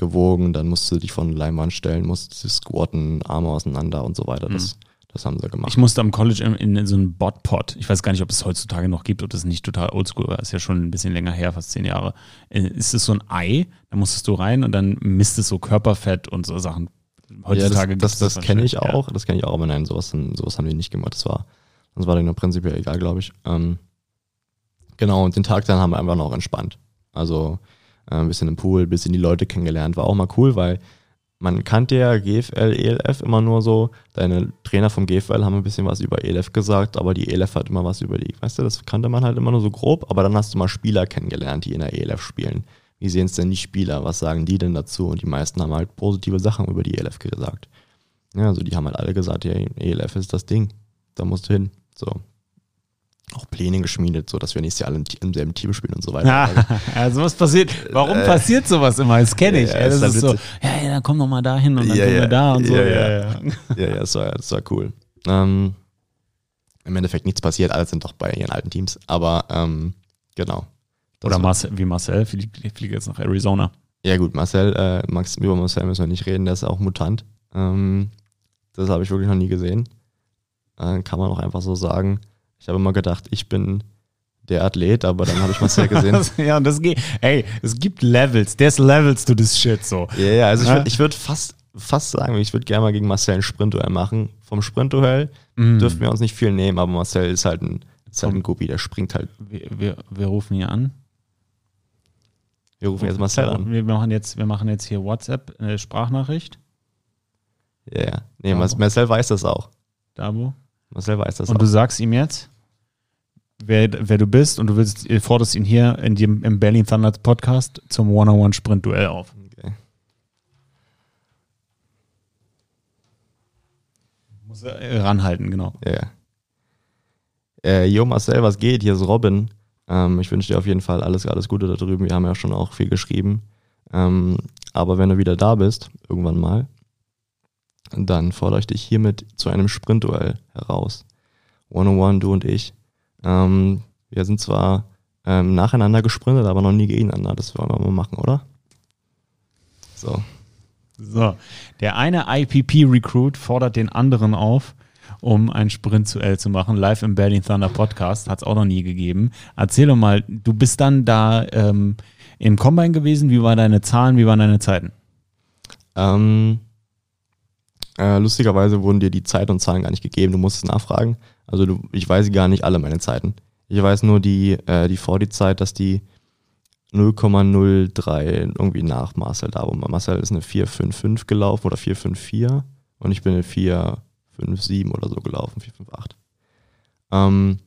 gewogen, dann musst du dich von Leinwand stellen, musst du squatten, Arme auseinander und so weiter. Das, das haben sie gemacht. Ich musste am College in, in so einen Botpot. Ich weiß gar nicht, ob es heutzutage noch gibt, ob das nicht total oldschool war. Ist ja schon ein bisschen länger her, fast zehn Jahre. Äh, Ist es so ein Ei? Da musstest du rein und dann misst es so Körperfett und so Sachen. Heutzutage ja, das, gibt's das, das kenne ich auch, das kenne ich auch, aber nein, sowas, sowas haben wir nicht gemacht. Das war, das war denen prinzipiell egal, glaube ich. Ähm, genau, und den Tag dann haben wir einfach noch entspannt. Also ein bisschen im Pool, ein bisschen die Leute kennengelernt. War auch mal cool, weil man kannte ja GFL, ELF immer nur so. Deine Trainer vom GFL haben ein bisschen was über ELF gesagt, aber die ELF hat immer was über die, weißt du, das kannte man halt immer nur so grob, aber dann hast du mal Spieler kennengelernt, die in der ELF spielen. Wie sehen es denn die Spieler? Was sagen die denn dazu? Und die meisten haben halt positive Sachen über die ELF gesagt. Ja, also die haben halt alle gesagt, ja, ELF ist das Ding. Da musst du hin. So. Auch Pläne geschmiedet, so dass wir nächstes Jahr alle im, im selben Team spielen und so weiter. Ja, ja, sowas passiert. Warum Äh, passiert sowas immer? Das kenne ich. ja, Ja, ist das halt ist so, ja, ja, dann komm doch mal da hin und dann Ja, wir da und so. Ja, Ja, ja. ja. ja, ja, das war, das war cool. Ähm, Im Endeffekt nichts passiert, alle sind doch bei ihren alten Teams. Aber ähm, genau. Das Oder Marcel, wie Marcel, fliegt fliegt jetzt nach Arizona. Ja gut, Marcel, äh, Max, über Marcel müssen wir nicht reden, der ist auch Mutant. Ähm, das habe ich wirklich noch nie gesehen. Äh, kann man auch einfach so sagen. Ich habe immer gedacht, ich bin der Athlet, aber dann habe ich Marcel gesehen. Ja, und das geht. Ey, es gibt Levels. There's Levels to this shit so. Ja, ja, also ich würde würd fast, fast sagen, ich würde gerne mal gegen Marcel ein Sprintduell machen. Vom Sprintduell Mhm. dürfen wir uns nicht viel nehmen, aber Marcel ist halt ein, ist halt ein Guppi, der springt halt. Wir, wir, wir rufen hier an. Wir rufen jetzt Marcel an. Wir machen jetzt, wir machen jetzt hier WhatsApp, äh, Sprachnachricht. Ja, ja. Nee, Mar- Marcel weiß das auch. Dabo. Marcel weiß das Und auch. du sagst ihm jetzt, wer, wer du bist und du willst, forderst ihn hier in dem, im Berlin Thunder Podcast zum One-on-One-Sprint-Duell auf. Okay. Muss er äh, ranhalten, genau. Ja, ja. Äh, jo, Marcel, was geht? Hier ist Robin. Ähm, ich wünsche dir auf jeden Fall alles, alles Gute da drüben. Wir haben ja schon auch viel geschrieben. Ähm, aber wenn du wieder da bist, irgendwann mal, dann fordere ich dich hiermit zu einem Sprintduell heraus. One-on-one, du und ich. Ähm, wir sind zwar ähm, nacheinander gesprintet, aber noch nie gegeneinander. Das wollen wir mal machen, oder? So. So, der eine IPP-Recruit fordert den anderen auf, um ein Sprint-Duell zu machen. Live im Berlin Thunder Podcast. Hat es auch noch nie gegeben. Erzähl doch mal, du bist dann da ähm, im Combine gewesen. Wie waren deine Zahlen? Wie waren deine Zeiten? Ähm, äh, lustigerweise wurden dir die Zeit und Zahlen gar nicht gegeben. Du musstest nachfragen. Also du, ich weiß gar nicht alle meine Zeiten. Ich weiß nur die, äh, die vor die Zeit, dass die 0,03 irgendwie nach Marcel da war. Marcel ist eine 455 gelaufen oder 454 und ich bin eine 457 oder so gelaufen, 458. Ähm,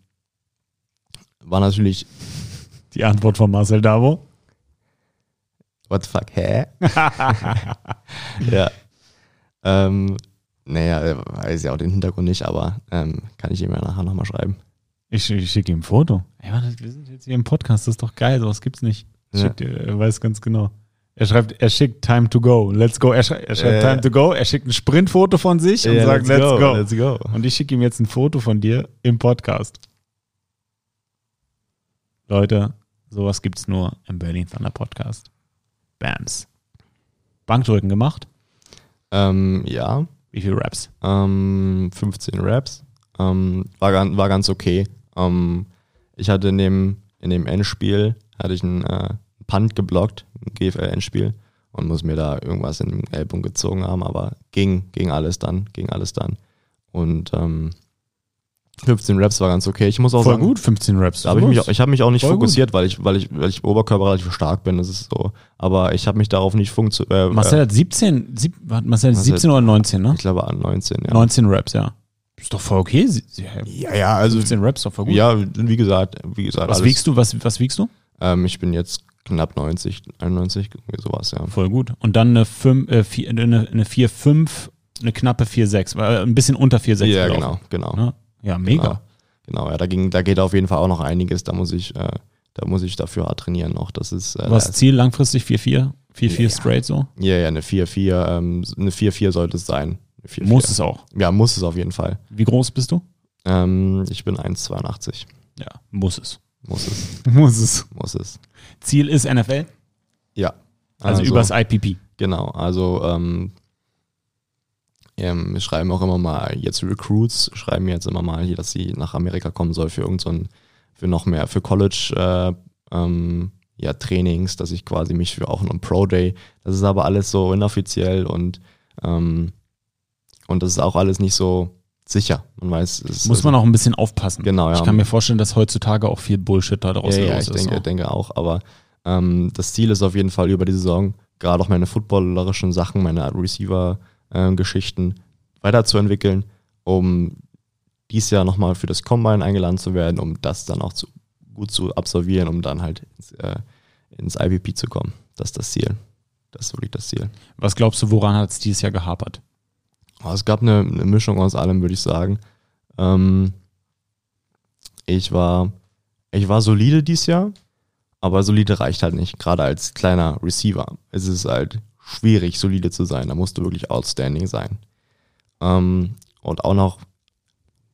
war natürlich, Die Antwort von Marcel Davo. what the fuck, hä? ja. Ähm, naja, äh, weiß ja auch den Hintergrund nicht, aber ähm, kann ich ihm ja nachher nochmal schreiben. Ich, ich schicke ihm ein Foto. Ey, warte, wir sind jetzt hier im Podcast, das ist doch geil, sowas gibt's nicht. Ich Ja. schick dir, er weiß ganz genau. Er schreibt, er schickt Time to go, let's go. Er, schrei er schreibt Ja. Time to go, er schickt ein Sprintfoto von sich und Ja, sagt, let's go. Let's go. Und ich schicke ihm jetzt ein Foto von dir im Podcast. Leute, sowas gibt's nur im Berlin Thunder Podcast. Bams. Bankdrücken gemacht? Ähm, ja, Wie viele Raps? ähm, 15 Raps. Ähm, war, war ganz okay. Ähm, ich hatte in dem, in dem Endspiel, hatte ich einen äh, Punt geblockt, ein GFL-Endspiel und muss mir da irgendwas in den Ellbogen gezogen haben, aber ging, ging alles dann, ging alles dann. Und ähm, 15 Raps war ganz okay. Ich muss auch Voll sagen, gut, 15 Raps. Da habe ich mich, ich habe mich auch nicht Voll gut. fokussiert, weil ich, weil ich, weil ich Oberkörper relativ stark bin. Das ist so. Aber ich habe mich darauf nicht funktioniert. Äh, Marcel hat 17, sieb, Marcel hat Marcel- 17 oder 19, ne? ich glaube an 19, ja. 19 Raps, ja. Ist doch voll okay. Ja, ja, also 15 Raps, doch voll gut. ja, wie gesagt, wie gesagt, was alles. wiegst du? Was, was wiegst du? Ähm, ich bin jetzt knapp 90, 91, irgendwie sowas, ja. Voll gut. Und dann eine 5, äh, vier, eine, eine 4, 5, eine knappe 4, 6. Äh, ein bisschen unter 4, 6. Ja, genau, genau. Ne? Ja, mega. Genau. Genau, ja, da ging, da geht auf jeden Fall auch noch einiges. Da muss ich, äh, da muss ich dafür hart trainieren noch. Das ist, äh, Was Ziel langfristig 4, 4? 4, 4 Ja. straight so? ja, ja, eine 4-4, ähm, eine 4-4 sollte es sein. Eine 4-4. Muss es auch. Ja, muss es auf jeden Fall. Wie groß bist du? Ähm, ich bin 1,82. Ja, muss es. Muss es, Muss es. muss es. Ziel ist NFL, Ja. also, übers IPP. Genau, also ähm, ähm, wir schreiben auch immer mal, jetzt Recruits schreiben jetzt immer mal hier, dass sie nach Amerika kommen soll für irgend so ein, für noch mehr, für College äh, ähm, ja, Trainings, dass ich quasi mich für auch einen Pro Day, das ist aber alles so inoffiziell und ähm, und das ist auch alles nicht so sicher. Man weiß, es Muss man auch ein bisschen aufpassen. Genau, ja. Ich kann mir vorstellen, dass heutzutage auch viel Bullshit da draußen ja, ja, ich ist. denke, so. denke auch. Aber ähm, das Ziel ist auf jeden Fall über die Saison, gerade auch meine footballerischen Sachen, meine Receiver-Geschichten weiterzuentwickeln, um dies Jahr nochmal für das Combine eingeladen zu werden, um das dann auch zu, gut zu absolvieren, um dann halt ins, äh, ins IVP zu kommen. Das ist das Ziel. Das ist wirklich das Ziel. Was glaubst du, woran hat es dieses Jahr gehapert? Aber es gab eine, eine Mischung aus allem, würde ich sagen. Ähm, ich war, ich war solide dieses Jahr, aber solide reicht halt nicht. Gerade als kleiner Receiver. Es ist halt schwierig, solide zu sein. Da musst du wirklich outstanding sein. Ähm, und auch noch,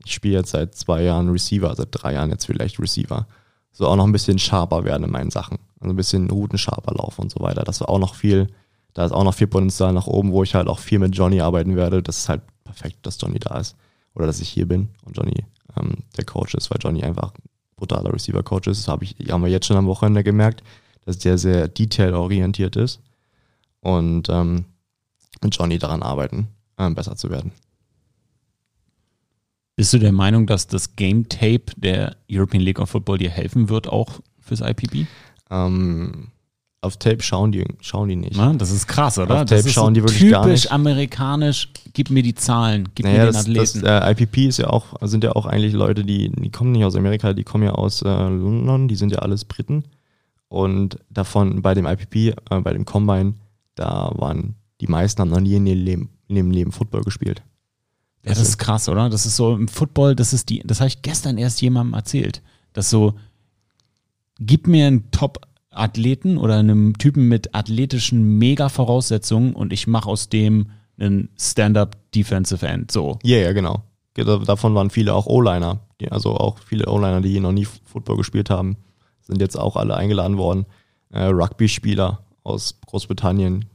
ich spiele jetzt seit zwei Jahren Receiver, seit drei Jahren jetzt vielleicht Receiver. So auch noch ein bisschen sharper werden in meinen Sachen. Also ein bisschen routenscharper laufen und so weiter. Das war auch noch viel, da ist auch noch viel Potenzial nach oben, wo ich halt auch viel mit Johnny arbeiten werde. Das ist halt perfekt, dass Johnny da ist. Oder dass ich hier bin und Johnny ähm, der Coach ist, weil Johnny einfach brutaler Receiver-Coach ist. Das hab ich, haben wir jetzt schon am Wochenende gemerkt, dass der sehr detailorientiert ist. Und ähm, mit Johnny daran arbeiten, ähm, besser zu werden. Bist du der Meinung, dass das Game Tape der European League of Football dir helfen wird, auch fürs IPP? Ähm, auf Tape schauen die, schauen die nicht. Na, das ist krass, oder? Auf das Tape schauen die wirklich typisch gar nicht. amerikanisch. Gib mir die Zahlen, gib Naja, mir den das, das Athleten. äh, IPP ist ja auch, sind ja auch eigentlich Leute, die, die kommen nicht aus Amerika, die kommen ja aus äh, London, die sind ja alles Briten. Und davon bei dem IPP, äh, bei dem Combine, da waren die meisten haben noch nie in ihrem Leben, in ihrem Leben Football gespielt. ja, das ist krass, oder? Das ist so im Football, das ist die, das habe ich gestern erst jemandem erzählt. dass so, gib mir einen Top-Athleten oder einen Typen mit athletischen Mega-Voraussetzungen und ich mache aus dem einen Stand-up Defensive End. So. Ja, ja, genau. Da- Davon waren viele auch O-Liner. Also auch viele O-Liner, die noch nie Football gespielt haben, sind jetzt auch alle eingeladen worden. Äh, Rugby-Spieler aus Großbritannien.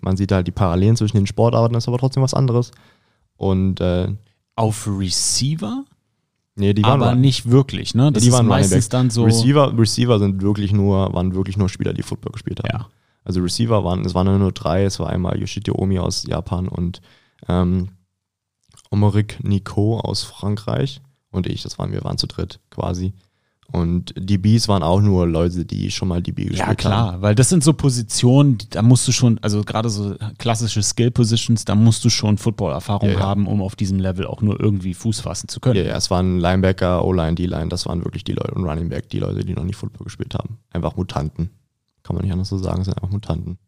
Man sieht halt die Parallelen zwischen den Sportarten, ist aber trotzdem was anderes. Und äh, Auf Receiver, nee, die waren aber Run- nicht wirklich, ne? Das die waren meistens dann so. Receiver, Receiver sind wirklich nur, waren wirklich nur Spieler, die Football gespielt haben. Ja. Also Receiver waren, es waren nur drei, es war einmal Yoshito Omi aus Japan und ähm, Omerik Nico aus Frankreich und ich, das waren wir, waren zu dritt quasi. Und DBs waren auch nur Leute, die schon mal DB gespielt Ja, haben. klar, weil das sind so Positionen, die- da musst du schon, also gerade so klassische Skill-Positions, da musst du schon Football-Erfahrung Ja, ja. haben, um auf diesem Level auch nur irgendwie Fuß fassen zu können. Ja, ja, es waren Linebacker, O-Line, D-Line, das waren wirklich die Leute und Running Back, die Leute, die noch nie Football gespielt haben. Einfach Mutanten. Kann man nicht anders so sagen, es sind einfach Mutanten.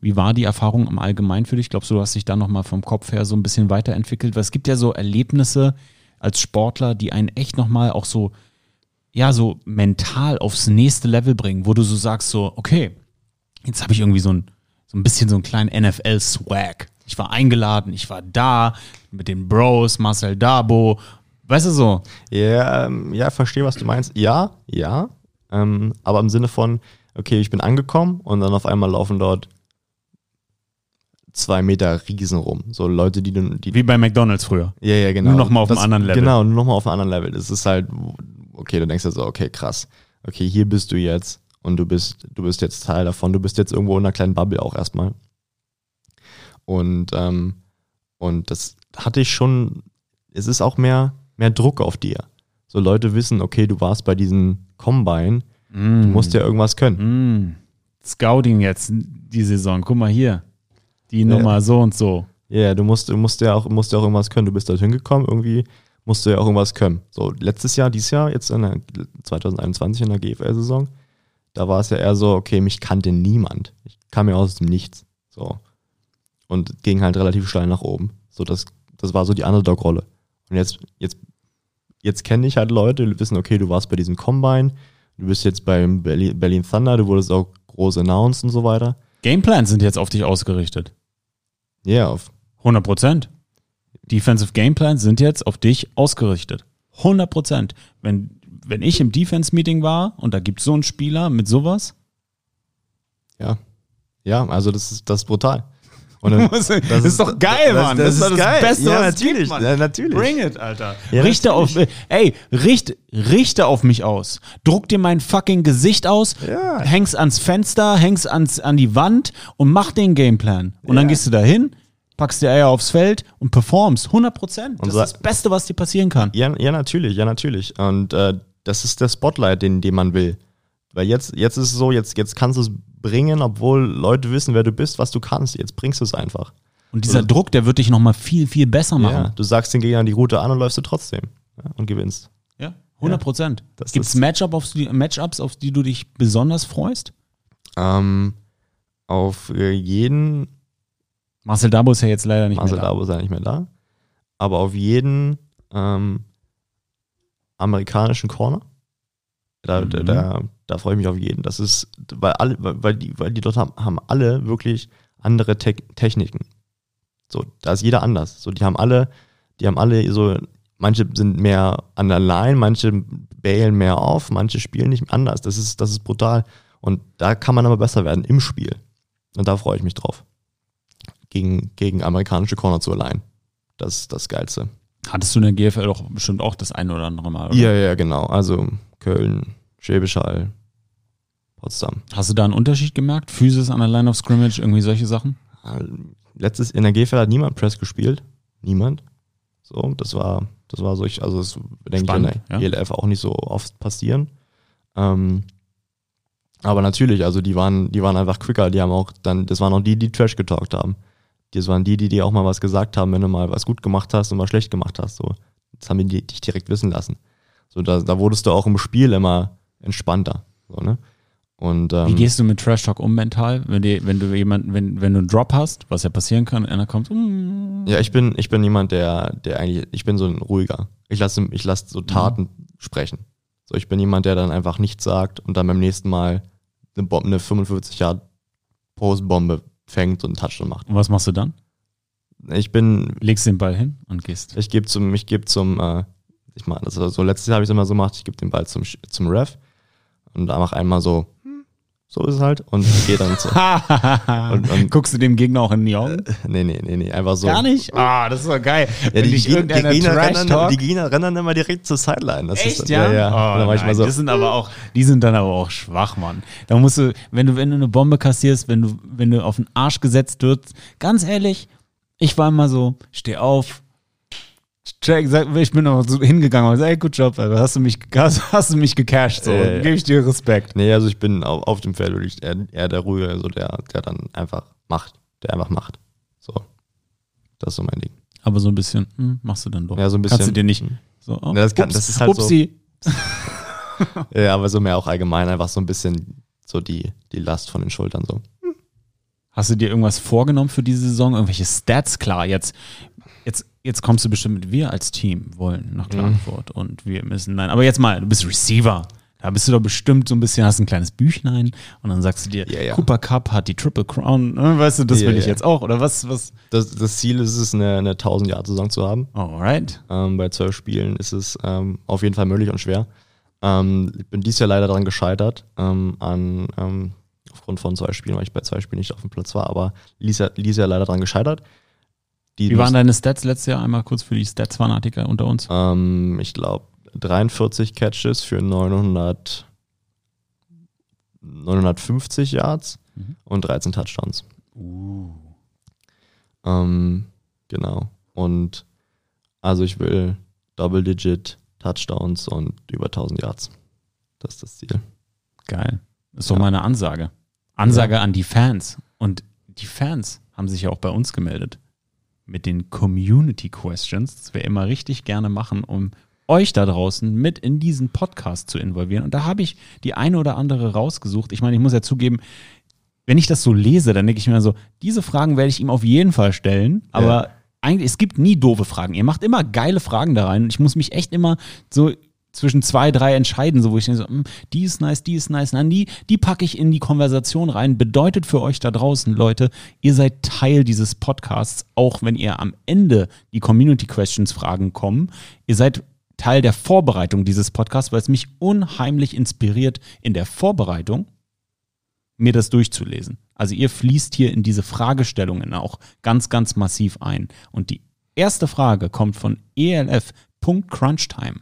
Wie war die Erfahrung im Allgemeinen für dich? Glaubst du, du hast dich da nochmal vom Kopf her so ein bisschen weiterentwickelt? Weil es gibt ja so Erlebnisse, als Sportler, die einen echt nochmal auch so, ja, so mental aufs nächste Level bringen, wo du so sagst, so, okay, jetzt habe ich irgendwie so ein, so ein bisschen so einen kleinen NFL-Swag. Ich war eingeladen, ich war da mit den Bros, Marcel Dabo, weißt du so? Ja, ähm, ja, verstehe, was du meinst. Ja, ja. Ähm, aber im Sinne von, okay, ich bin angekommen und dann auf einmal laufen dort zwei Meter Riesen rum. So Leute, die. Die, Wie bei McDonalds früher. ja, ja, genau. Nur noch mal auf einem Das- anderen Level. Genau, nur nochmal auf einem anderen Level. Das ist halt, okay, du denkst dir so, okay, krass. Okay, hier bist du jetzt und du bist, du bist jetzt Teil davon. Du bist jetzt irgendwo in einer kleinen Bubble auch erstmal. Und, ähm, und das hatte ich schon, es ist auch mehr, mehr Druck auf dir. So Leute wissen, okay, du warst bei diesen Combine, du musst ja irgendwas können. Mm. Scouting jetzt die Saison. Guck mal hier. Die Nummer so und so. Ja, du musst, du musst ja auch, musst ja auch irgendwas können. Du bist dorthin gekommen, irgendwie musst du ja auch irgendwas können. So, letztes Jahr, dieses Jahr, jetzt in der 2021 in der GFL-Saison, da war es ja eher so, okay, mich kannte niemand. Ich kam ja aus dem Nichts. So. Und ging halt relativ steil nach oben. So, das, das war so die Underdog-Rolle. Und jetzt, jetzt, jetzt kenne ich halt Leute, die wissen, okay, du warst bei diesem Combine, du bist jetzt beim Berlin, Berlin Thunder, du wurdest auch groß announced und so weiter. Gameplans sind jetzt auf dich ausgerichtet. Ja, auf 100 Prozent. Defensive Gameplans sind jetzt auf dich ausgerichtet. 100 Prozent. Wenn, wenn ich im Defense-Meeting war und da gibt es so einen Spieler mit sowas, Ja. Ja, also das ist, das ist brutal. Und dann, das ist doch geil, Mann. Das, ist doch geil. Beste, ja, natürlich. gibt, ja, natürlich. Bring it, Alter. Ja, richte auf, ey, richt, richte auf mich aus. Druck dir mein fucking Gesicht aus, Ja. häng's ans Fenster, häng's ans, an die Wand und mach den Gameplan. Und dann Ja. gehst du da hin, packst die Eier aufs Feld und performst. 100 Prozent. Das Und ist das Beste, was dir passieren kann. Ja, ja, natürlich, ja, natürlich. Und äh, das ist der Spotlight, den, den man will. Weil jetzt, jetzt ist es so, jetzt, jetzt kannst du es bringen, obwohl Leute wissen, wer du bist, was du kannst. Jetzt bringst du es einfach. Und dieser Druck, der wird dich nochmal viel, viel besser Ja, machen. du sagst den Gegnern die Route an und läufst du trotzdem ja, und gewinnst. Ja, 100 Prozent. Das Gibt es Matchup auf die, Matchups, auf die du dich besonders freust? Ähm, auf äh, jeden, Marcel Dabo ist ja jetzt leider nicht Marcel mehr da. Dabo ist ja nicht mehr da, aber auf jeden ähm, amerikanischen Corner. Da, da, Mhm. da, da freue ich mich auf jeden. Das ist, weil alle, weil weil die, weil die dort haben, haben alle wirklich andere Te Techniken. So, da ist jeder anders. So, die haben alle, die haben alle so, manche sind mehr an der Line, manche bailen mehr auf, manche spielen nicht anders. Das ist, das ist brutal. Und da kann man aber besser werden im Spiel. Und da freue ich mich drauf. Gegen, gegen amerikanische Corner zu allein. Das ist das Geilste. Hattest du in der GFL doch bestimmt auch das eine oder andere Mal, oder? Ja, ja, genau. Also Köln, Schwäbisch Hall, Potsdam. Hast du da einen Unterschied gemerkt? Physis an der Line of Scrimmage, irgendwie solche Sachen? Letztes in der GFL hat niemand Press gespielt. Niemand. So, das war, das war so, ich, also das denke ich in der ja. ELF auch nicht so oft passieren. Ähm, aber natürlich, also die waren, die waren einfach quicker, die haben auch dann, das waren auch die, die Trash getalkt haben. Das waren die, die dir auch mal was gesagt haben, wenn du mal was gut gemacht hast und was schlecht gemacht hast. So, das haben die dich direkt wissen lassen. So, da, da wurdest du auch im Spiel immer entspannter. So, ne? Und, ähm, Wie gehst du mit Trash Talk um mental, wenn, dir, wenn du jemanden, wenn, wenn du einen Drop hast, was ja passieren kann, einer kommt, mm, Ja, ich bin, ich bin jemand, der, der eigentlich, ich bin so ein ruhiger. Ich lasse, ich lasse so Taten sprechen. So, ich bin jemand, der dann einfach nichts sagt und dann beim nächsten Mal eine, Bombe, eine 45 Jahre Postbombe fängt und Touchdown macht. und was machst du dann? Ich bin, Legst den Ball hin und gehst. ich gebe zum, ich gebe zum, äh, ich meine, das war so letztes Jahr habe ich es immer so gemacht, ich gebe den Ball zum, zum Ref und da mach einmal so, so ist es halt und gehe dann zu. und, und, Guckst du dem Gegner auch in die Augen? nee, nee, nee, nee, einfach so. Gar nicht? Ah, das ist doch geil. Ja, die, dich die, Gegner rennen, die Gegner rennen dann immer direkt zur Sideline. Das Echt, ist, ja? Ja, ja. Oh, nein, so, Die sind aber auch, die sind dann aber auch schwach, Mann. Da musst du, wenn du, wenn du eine Bombe kassierst, wenn du, wenn du auf den Arsch gesetzt wirst, ganz ehrlich, ich war immer so, steh auf, sag, ich bin noch so hingegangen und sag, ey, good job, Alter, hast du mich, hast, hast du mich gecasht, so, ja. gebe ich dir Respekt. nee, also ich bin auf, auf dem Feld wirklich eher, eher der Ruhige, so der, der dann einfach macht. Der einfach macht. So. Das ist so mein Ding. Aber so ein bisschen, hm, machst du dann doch. Ja, so ein bisschen. Kannst du dir nicht, so, oh, Ja, das kann- ups, das ist halt so- upsi. Ja, aber so mehr auch allgemein einfach so ein bisschen so die, die Last von den Schultern so. Hast du dir irgendwas vorgenommen für diese Saison? Irgendwelche Stats? Klar, jetzt, jetzt jetzt kommst du bestimmt mit, wir als Team wollen nach Klagenfurt und wir müssen, nein, aber jetzt mal, du bist Receiver. Da bist du doch bestimmt so ein bisschen, hast ein kleines Büchlein und dann sagst du dir, Ja, ja. Cooper Cup hat die Triple Crown, ne, weißt du, das Ja, will ich jetzt auch, oder was, was? Das, das Ziel ist es, eine, eine 1000-Jahr-Saison zu haben. Alright. Ähm, bei zwölf Spielen ist es ähm, auf jeden Fall möglich und schwer. Ähm, ich bin dieses Jahr leider daran gescheitert, ähm, an, ähm, aufgrund von zwei Spielen, weil ich bei zwei Spielen nicht auf dem Platz war, aber dieses Jahr, dieses Jahr leider daran gescheitert. Wie waren deine Stats letztes Jahr? Einmal kurz für die Stats-Fanatiker unter uns. ähm, ich glaube, 43 Catches für 900, 950 Yards Mhm. und 13 Touchdowns. Uh. Ähm, genau. Und also ich will Double-Digit Touchdowns und über 1000 Yards. Das ist das Ziel. Geil. Das ist doch Ja. meine Ansage. Ansage an die Fans. Und die Fans haben sich ja auch bei uns gemeldet. Mit den Community Questions, das wir immer richtig gerne machen, um euch da draußen mit in diesen Podcast zu involvieren. Und da habe ich die eine oder andere rausgesucht. Ich meine, ich muss ja zugeben, wenn ich das so lese, dann denke ich mir so, diese Fragen werde ich ihm auf jeden Fall stellen, aber Ja. eigentlich, es gibt nie doofe Fragen. Ihr macht immer geile Fragen da rein und ich muss mich echt immer so zwischen zwei, drei entscheiden, so wo ich denke so, hm, die ist nice, die ist nice, nein, die, die packe ich in die Konversation rein. Bedeutet für euch da draußen, Leute, ihr seid Teil dieses Podcasts, auch wenn ihr am Ende die Community Questions Fragen kommen. Ihr seid Teil der Vorbereitung dieses Podcasts, weil es mich unheimlich inspiriert in der Vorbereitung mir das durchzulesen. Also ihr fließt hier in diese Fragestellungen auch ganz, ganz massiv ein. Und die erste Frage kommt von elf.crunchtime.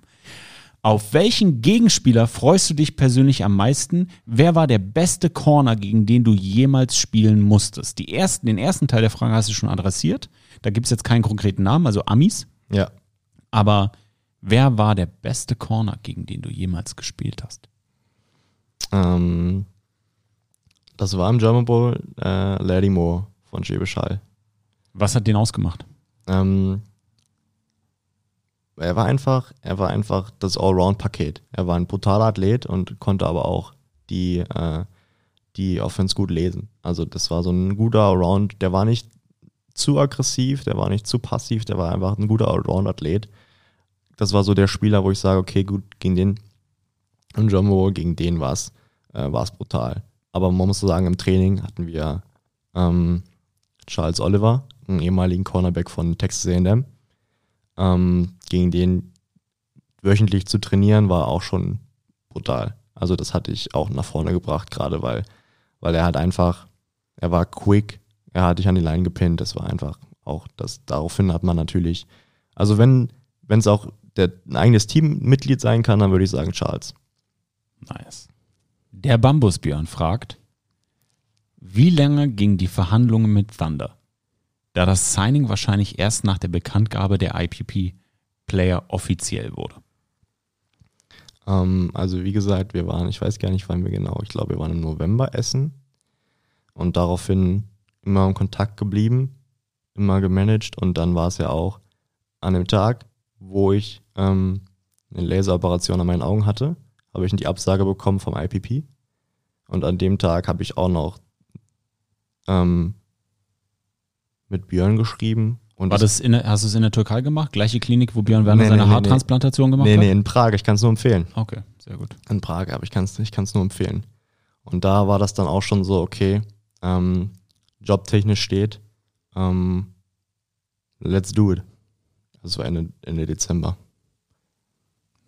Auf welchen Gegenspieler freust du dich persönlich am meisten? Wer war der beste Corner, gegen den du jemals spielen musstest? Die ersten, den ersten Teil der Frage hast du schon adressiert. Da gibt es jetzt keinen konkreten Namen, also Amis. Ja. Aber wer war der beste Corner, gegen den du jemals gespielt hast? Ähm, das war im German Bowl äh, Larry Moore von Schwäbisch Hall. Was hat den ausgemacht? Ähm, er war einfach, er war einfach das Allround-Paket. Er war ein brutaler Athlet und konnte aber auch die, äh, die Offense gut lesen. Also das war so ein guter Allround, der war nicht zu aggressiv, der war nicht zu passiv, der war einfach ein guter Allround-Athlet. Das war so der Spieler, wo ich sage, okay, gut, gegen den German Bowl, gegen den war es äh, war's brutal. Aber man muss sagen, im Training hatten wir ähm, Charles Oliver, einen ehemaligen Cornerback von Texas A&M. Ähm, gegen den wöchentlich zu trainieren, war auch schon brutal. Also das hatte ich auch nach vorne gebracht, gerade weil, weil er halt einfach, er war quick, er hat dich an die Line gepinnt, das war einfach auch, das, daraufhin hat man natürlich, also wenn wenn es auch der, ein eigenes Teammitglied sein kann, dann würde ich sagen Charles. Nice. Der Bambusbjörn fragt, wie lange gingen die Verhandlungen mit Thunder? Da das Signing wahrscheinlich erst nach der Bekanntgabe der IPP-Player offiziell wurde. Ähm, also wie gesagt, wir waren, ich weiß gar nicht, wann wir genau, ich glaube, wir waren im November essen und daraufhin immer in Kontakt geblieben, immer gemanagt und dann war es ja auch an dem Tag, wo ich ähm, eine Laseroperation an meinen Augen hatte, habe ich die Absage bekommen vom IPP und an dem Tag habe ich auch noch ähm, mit Björn geschrieben und War das in, der- hast du es in der Türkei gemacht? Gleiche Klinik, wo Björn Werner Nee, seine nee, nee, Haartransplantation gemacht nee, hat? nee, in Prag, ich kann es nur empfehlen. Okay, sehr gut. in Prag, aber ich kann es ich kann's nur empfehlen. Und da war das dann auch schon so, okay, ähm, jobtechnisch steht, ähm, let's do it. Das war Ende, Ende Dezember.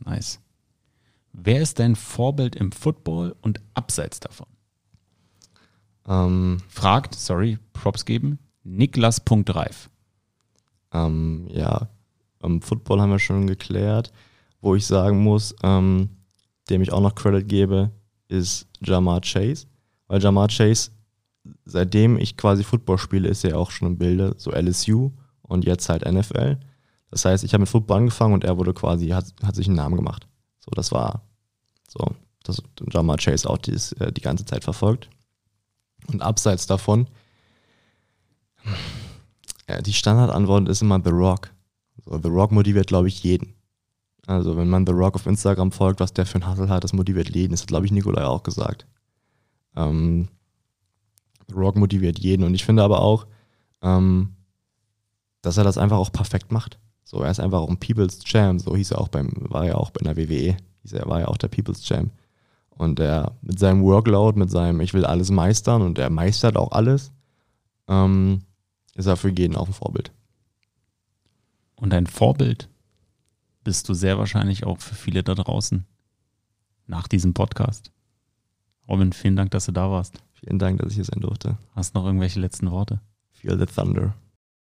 Nice. Wer ist dein Vorbild im Football und abseits davon? Ähm, Fragt, sorry, Props geben, Niklas.reif. ähm, ja, am Football haben wir schon geklärt. Wo ich sagen muss, ähm, dem ich auch noch Credit gebe, ist Jamar Chase. Weil Jamar Chase, seitdem ich quasi Football spiele, ist er auch schon im Bilde, so LSU und jetzt halt NFL. Das heißt, ich habe mit Football angefangen und er wurde quasi, hat, hat sich einen Namen gemacht. So, das war so, das Jamar Chase auch die, äh, die ganze Zeit verfolgt. Und abseits davon, ja, die Standardantwort ist immer The Rock. So, The Rock motiviert, glaube ich, jeden. Also, wenn man The Rock auf Instagram folgt, was der für ein Hustle hat, das motiviert jeden. Das hat, glaube ich, Nikolai auch gesagt. Ähm, The Rock motiviert jeden. Und ich finde aber auch, ähm, dass er das einfach auch perfekt macht. So, er ist einfach auch ein People's Champ, so hieß er auch beim, war er auch bei der WWE, hieß er, war ja auch der People's Champ. Und er mit seinem Workload, mit seinem, ich will alles meistern und er meistert auch alles, ähm, ist er für jeden auch ein Vorbild. Und ein Vorbild bist du sehr wahrscheinlich auch für viele da draußen nach diesem Podcast. Robin, vielen Dank, dass du da warst. Vielen Dank, dass ich hier sein durfte. Hast du noch irgendwelche letzten Worte? Feel the thunder.